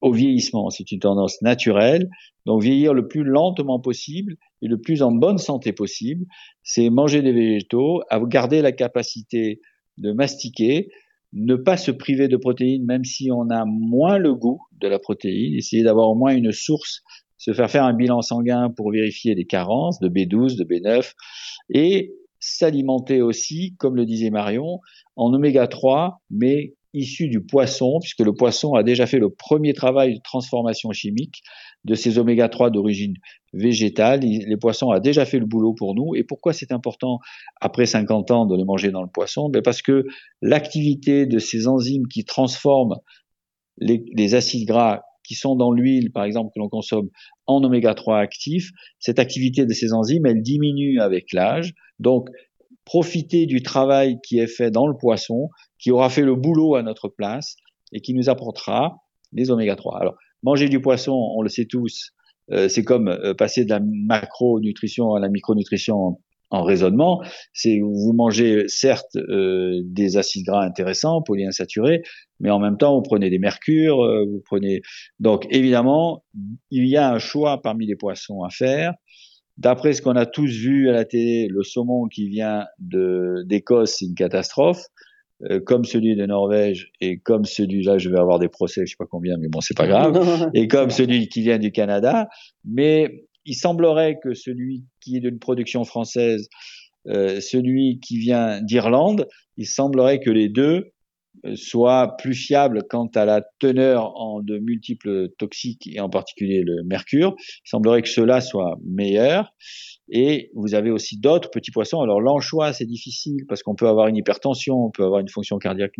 au vieillissement. C'est une tendance naturelle. Donc vieillir le plus lentement possible et le plus en bonne santé possible, c'est manger des végétaux, garder la capacité de mastiquer, ne pas se priver de protéines même si on a moins le goût de la protéine, essayer d'avoir au moins une source, se faire faire un bilan sanguin pour vérifier les carences de B12, de B9 et s'alimenter aussi, comme le disait Marion, en oméga 3, mais issu du poisson, puisque le poisson a déjà fait le premier travail de transformation chimique de ces oméga 3 d'origine végétale. Les poissons ont déjà fait le boulot pour nous. Et pourquoi c'est important après 50 ans de les manger dans le poisson? Ben Parce que l'activité de ces enzymes qui transforment les, les acides gras qui sont dans l'huile, par exemple, que l'on consomme en oméga 3 actif, cette activité de ces enzymes, elle diminue avec l'âge. Donc, profiter du travail qui est fait dans le poisson, qui aura fait le boulot à notre place et qui nous apportera des oméga 3. Alors, manger du poisson, on le sait tous, euh, c'est comme euh, passer de la macronutrition à la micronutrition en, raisonnement. C'est vous mangez certes euh, des acides gras intéressants, polyinsaturés, mais en même temps vous prenez des mercures, vous prenez donc évidemment il y a un choix parmi les poissons à faire. D'après ce qu'on a tous vu à la télé, le saumon qui vient d'Écosse, c'est une catastrophe. Euh, comme celui de Norvège et comme celui-là, je vais avoir des procès, je sais pas combien, mais bon, c'est pas grave, et comme celui qui vient du Canada. Mais il semblerait que celui qui est d'une production française, euh, celui qui vient d'Irlande, il semblerait que les deux euh, soient plus fiables quant à la teneur en de multiples toxiques et en particulier le mercure. Il semblerait que cela soit meilleur. Et vous avez aussi d'autres petits poissons. Alors l'anchois, c'est difficile parce qu'on peut avoir une hypertension, on peut avoir une fonction cardiaque.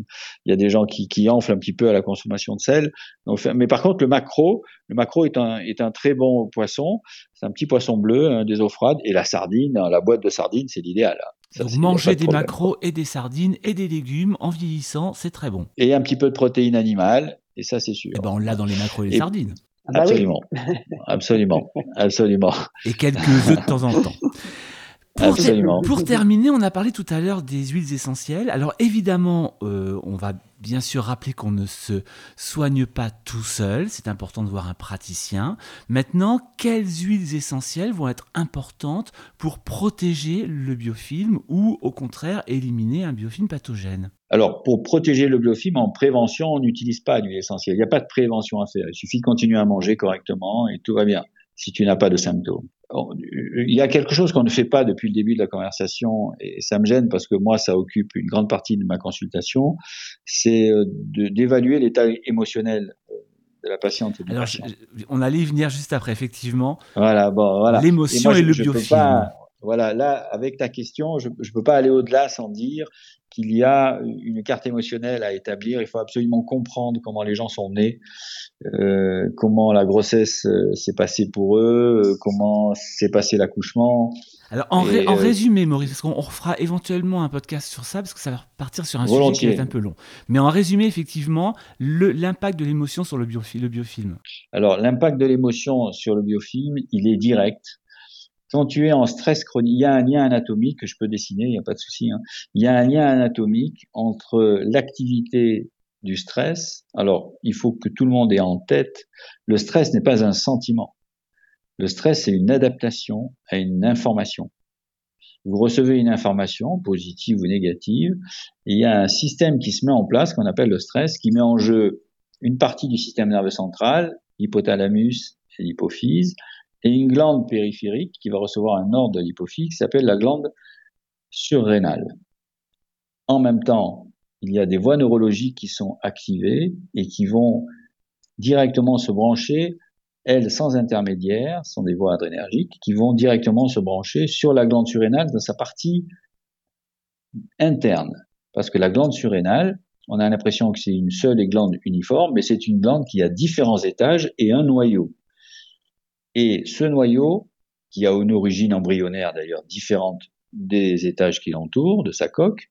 Il y a des gens qui, qui enflent un petit peu à la consommation de sel. Donc, mais par contre, le macro, le macro est un, est un très bon poisson. C'est un petit poisson bleu, hein, des eaux froides. Et la sardine, la boîte de sardines, c'est l'idéal. Donc manger des macros et des sardines et des légumes en vieillissant, c'est très bon. Et un petit peu de protéines animales, et ça c'est sûr. Et eh ben on l'a dans les macros et les sardines. Ah bah absolument, absolument, absolument. Et quelques œufs de temps en temps. Pour, pour, terminer, on a parlé tout à l'heure des huiles essentielles. Alors évidemment, euh, on va bien sûr rappeler qu'on ne se soigne pas tout seul. C'est important de voir un praticien. Maintenant, quelles huiles essentielles vont être importantes pour protéger le biofilm ou au contraire éliminer un biofilm pathogène? Alors, pour protéger le biofilm en prévention, on n'utilise pas d'huile essentielle. Il n'y a pas de prévention à faire. Il suffit de continuer à manger correctement et tout va bien si tu n'as pas de symptômes. Il y a quelque chose qu'on ne fait pas depuis le début de la conversation, et ça me gêne parce que moi, ça occupe une grande partie de ma consultation, c'est euh, d'évaluer l'état émotionnel euh, de la patiente. Alors, on allait y venir juste après, effectivement. Voilà, bon, voilà. L'émotion et, le biofilm. voilà, là, avec ta question, je ne peux pas aller au-delà sans dire qu'il y a une carte émotionnelle à établir. Il faut absolument comprendre comment les gens sont nés, euh, comment la grossesse euh, s'est passée pour eux, euh, comment s'est passé l'accouchement. Alors en, résumé, Maurice, parce qu'on refera éventuellement un podcast sur ça, parce que ça va partir sur un sujet qui est un peu long. Mais en résumé, effectivement, l'impact de l'émotion sur le, le biofilm. Alors l'impact de l'émotion sur le biofilm, il est direct quand tu es en stress chronique, il y a un lien anatomique que je peux dessiner, il n'y a pas de souci. Hein. Il y a un lien anatomique entre l'activité du stress. Alors, il faut que tout le monde ait en tête, le stress n'est pas un sentiment. Le stress, c'est une adaptation à une information. Vous recevez une information, positive ou négative, et il y a un système qui se met en place qu'on appelle le stress, qui met en jeu une partie du système nerveux central, l'hypothalamus et l'hypophyse, et une glande périphérique qui va recevoir un ordre de l'hypophyse qui s'appelle la glande surrénale. En même temps, il y a des voies neurologiques qui sont activées et qui vont directement se brancher, elles sans intermédiaire, sont des voies adrénergiques, qui vont directement se brancher sur la glande surrénale dans sa partie interne. Parce que la glande surrénale, on a l'impression que c'est une seule glande uniforme, mais c'est une glande qui a différents étages et un noyau. Et ce noyau, qui a une origine embryonnaire d'ailleurs différente des étages qui l'entourent, de sa coque,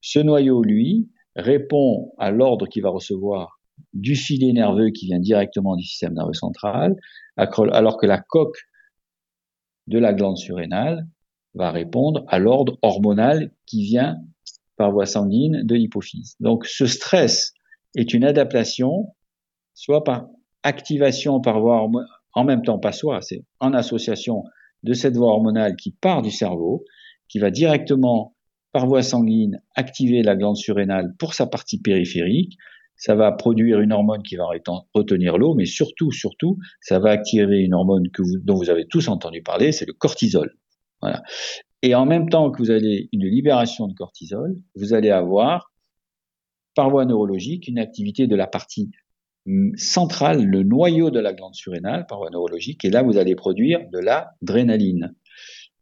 ce noyau, lui, répond à l'ordre qu'il va recevoir du filet nerveux qui vient directement du système nerveux central, alors que la coque de la glande surrénale va répondre à l'ordre hormonal qui vient par voie sanguine de l'hypophyse. Donc ce stress est une adaptation, soit par activation par voie en même temps pas soi, c'est en association de cette voie hormonale qui part du cerveau, qui va directement par voie sanguine activer la glande surrénale pour sa partie périphérique. Ça va produire une hormone qui va retenir l'eau, mais surtout, surtout, ça va activer une hormone que dont vous avez tous entendu parler, c'est le cortisol. Voilà. Et en même temps que vous avez une libération de cortisol, vous allez avoir, par voie neurologique, une activité de la partie centrale, le noyau de la glande surrénale, par voie neurologique, et là, vous allez produire de l'adrénaline.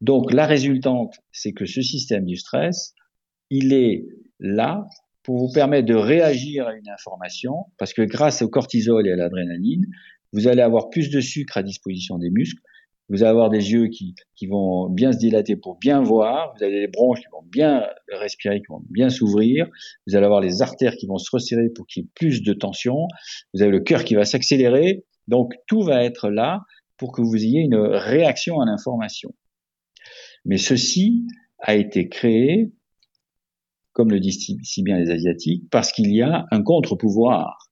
Donc, la résultante, c'est que ce système du stress, il est là pour vous permettre de réagir à une information, parce que grâce au cortisol et à l'adrénaline, vous allez avoir plus de sucre à disposition des muscles, vous allez avoir des yeux qui, vont bien se dilater pour bien voir, vous avez les bronches qui vont bien respirer, qui vont bien s'ouvrir, vous allez avoir les artères qui vont se resserrer pour qu'il y ait plus de tension, vous avez le cœur qui va s'accélérer, donc tout va être là pour que vous ayez une réaction à l'information. Mais ceci a été créé, comme le disent si bien les Asiatiques, parce qu'il y a un contre-pouvoir.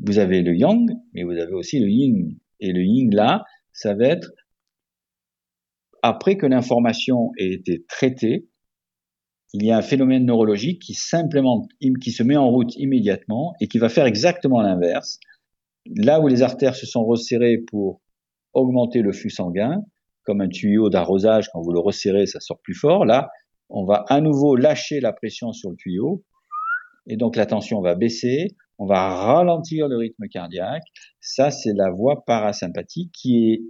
Vous avez le yang, mais vous avez aussi le yin. Et le yin, là, ça va être après que l'information ait été traitée, il y a un phénomène neurologique qui simplement, qui se met en route immédiatement et qui va faire exactement l'inverse. Là où les artères se sont resserrées pour augmenter le flux sanguin, comme un tuyau d'arrosage, quand vous le resserrez, ça sort plus fort. Là, on va à nouveau lâcher la pression sur le tuyau et donc la tension va baisser, on va ralentir le rythme cardiaque. Ça, c'est la voie parasympathique qui est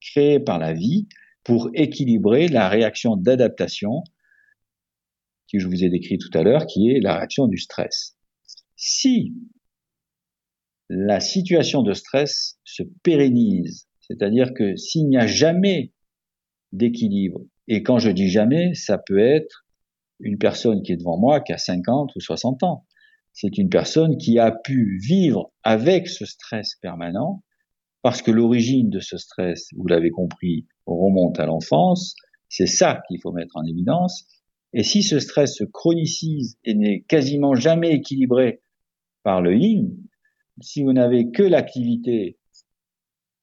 créée par la vie pour équilibrer la réaction d'adaptation que je vous ai décrit tout à l'heure, qui est la réaction du stress. Si la situation de stress se pérennise, c'est-à-dire que s'il n'y a jamais d'équilibre, et quand je dis jamais, ça peut être une personne qui est devant moi qui a 50 ou 60 ans. C'est une personne qui a pu vivre avec ce stress permanent parce que l'origine de ce stress, vous l'avez compris, remonte à l'enfance. C'est ça qu'il faut mettre en évidence. Et si ce stress se chronicise et n'est quasiment jamais équilibré par le yin, si vous n'avez que l'activité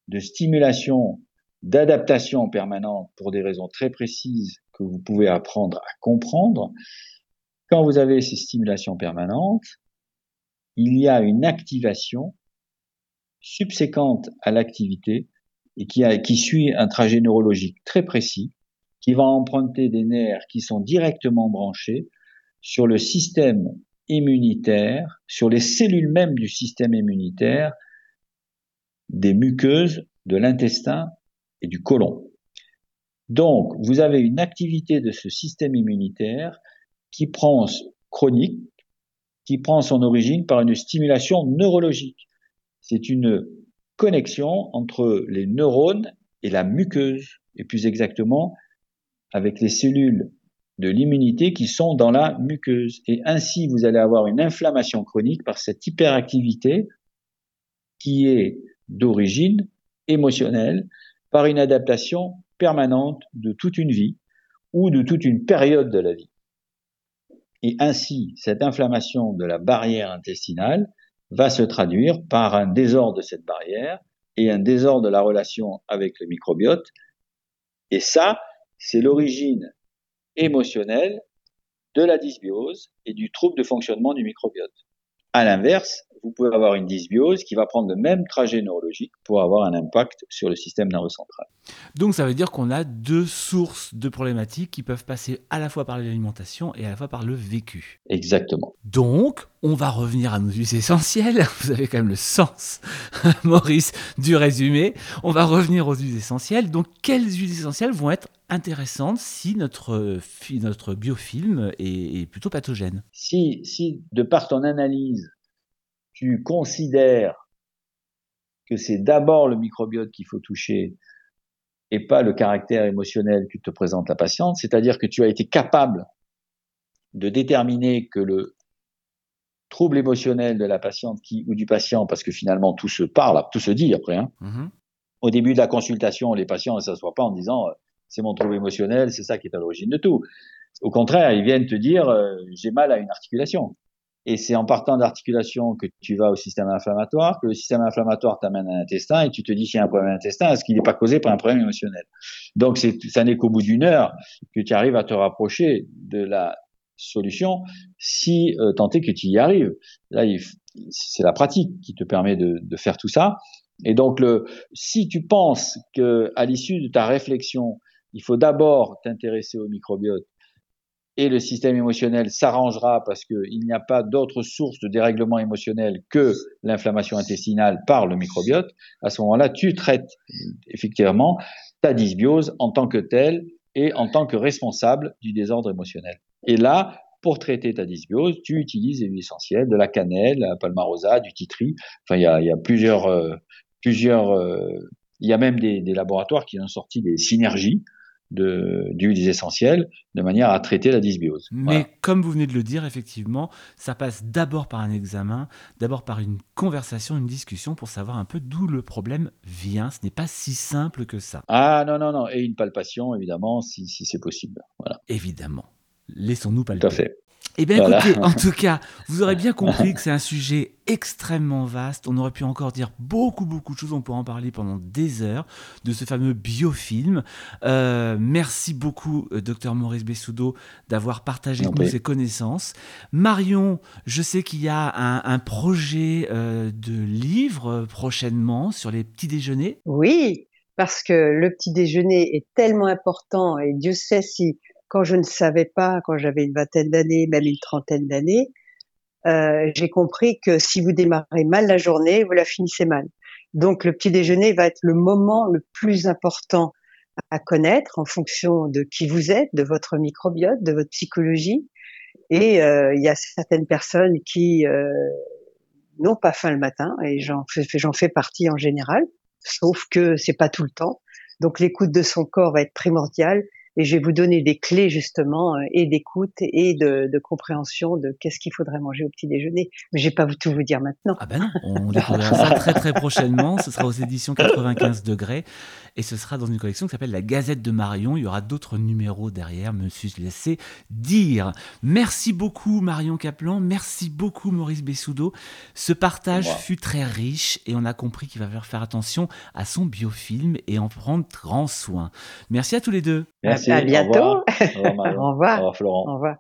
de stimulation, d'adaptation permanente pour des raisons très précises que vous pouvez apprendre à comprendre, quand vous avez ces stimulations permanentes, il y a une activation subséquente à l'activité et qui, suit un trajet neurologique très précis, qui va emprunter des nerfs qui sont directement branchés sur le système immunitaire, sur les cellules mêmes du système immunitaire, des muqueuses, de l'intestin et du côlon. Donc, vous avez une activité de ce système immunitaire qui prend son origine par une stimulation neurologique c'est une connexion entre les neurones et la muqueuse, et plus exactement avec les cellules de l'immunité qui sont dans la muqueuse. Et ainsi, vous allez avoir une inflammation chronique par cette hyperactivité qui est d'origine émotionnelle, par une adaptation permanente de toute une vie ou de toute une période de la vie. Et ainsi, cette inflammation de la barrière intestinale va se traduire par un désordre de cette barrière et un désordre de la relation avec le microbiote. Et ça, c'est l'origine émotionnelle de la dysbiose et du trouble de fonctionnement du microbiote. À l'inverse, vous pouvez avoir une dysbiose qui va prendre le même trajet neurologique pour avoir un impact sur le système nerveux central. Donc ça veut dire qu'on a deux sources de problématiques qui peuvent passer à la fois par l'alimentation et à la fois par le vécu. Exactement. Donc, on va revenir à nos us essentiels. Vous avez quand même le sens, Maurice, du résumé. On va revenir aux us essentiels. Donc, quelles us essentiels vont être intéressantes si notre, notre biofilm est, plutôt pathogène? Si, si, de par ton analyse, tu considères que c'est d'abord le microbiote qu'il faut toucher et pas le caractère émotionnel que te présente la patiente, c'est-à-dire que tu as été capable de déterminer que le trouble émotionnel de la patiente qui, ou du patient, parce que finalement tout se parle, tout se dit après. Hein. Mm-hmm. Au début de la consultation, les patients ne s'assoient pas en disant euh, c'est mon trouble émotionnel, c'est ça qui est à l'origine de tout. Au contraire, ils viennent te dire euh, j'ai mal à une articulation. Et c'est en partant d'articulation que tu vas au système inflammatoire, que le système inflammatoire t'amène à l'intestin et tu te dis s'il y a un problème intestin, est-ce qu'il n'est pas causé par un problème émotionnel? Donc ça n'est qu'au bout d'une heure que tu arrives à te rapprocher de la solution si euh, tant est que tu y arrives. Là, c'est la pratique qui te permet de, de, faire tout ça. Et donc, le, si tu penses que à l'issue de ta réflexion, il faut d'abord t'intéresser au microbiote et le système émotionnel s'arrangera parce qu'il n'y a pas d'autre source de dérèglement émotionnel que l'inflammation intestinale par le microbiote, à ce moment-là, tu traites effectivement ta dysbiose en tant que telle et en tant que responsable du désordre émotionnel. Et là, pour traiter ta dysbiose, tu utilises les huiles essentielles, de la cannelle, la palmarosa, du titri. Enfin, il y a, plusieurs, euh, plusieurs. Euh, il y a même des, laboratoires qui ont sorti des synergies d'huiles essentielles de manière à traiter la dysbiose. Mais comme vous venez de le dire, effectivement, ça passe d'abord par un examen, d'abord par une conversation, une discussion pour savoir un peu d'où le problème vient. Ce n'est pas si simple que ça. Ah non, non, non. Et une palpation, évidemment, si, si c'est possible. Voilà. Évidemment. Laissons-nous palper. Tout à fait. Eh bien, écoutez, en tout cas, vous aurez bien compris que c'est un sujet extrêmement vaste. On aurait pu encore dire beaucoup, beaucoup de choses. On pourrait en parler pendant des heures de ce fameux biofilm. Euh, merci beaucoup, euh, docteur Maurice Bessoudo, d'avoir partagé avec nous ses connaissances. Marion, je sais qu'il y a un, projet euh, de livre prochainement sur les petits déjeuners. Oui, parce que le petit déjeuner est tellement important et Dieu sait si quand je ne savais pas, quand j'avais une vingtaine d'années, même une trentaine d'années, euh, j'ai compris que si vous démarrez mal la journée, vous la finissez mal. Donc le petit déjeuner va être le moment le plus important à connaître en fonction de qui vous êtes, de votre microbiote, de votre psychologie. Et euh, il y a certaines personnes qui euh, n'ont pas faim le matin, et j'en fais, fais partie en général, sauf que c'est pas tout le temps. Donc l'écoute de son corps va être primordiale et je vais vous donner des clés justement euh, et d'écoute et de, de, compréhension de qu'est-ce qu'il faudrait manger au petit déjeuner. Mais je vais pas tout vous dire maintenant. Ah ben non, on découvrira ça très très prochainement. Ce sera aux éditions 95 degrés et ce sera dans une collection qui s'appelle La Gazette de Marion. Il y aura d'autres numéros derrière, me suis laissé dire. Merci beaucoup Marion Caplan, merci beaucoup Maurice Bessoudo. Ce partage fut très riche et on a compris qu'il va falloir faire attention à son biofilm et en prendre grand soin. Merci à tous les deux. Merci. À bientôt. Au revoir. Au revoir, Au revoir. Au revoir Florent. Au revoir.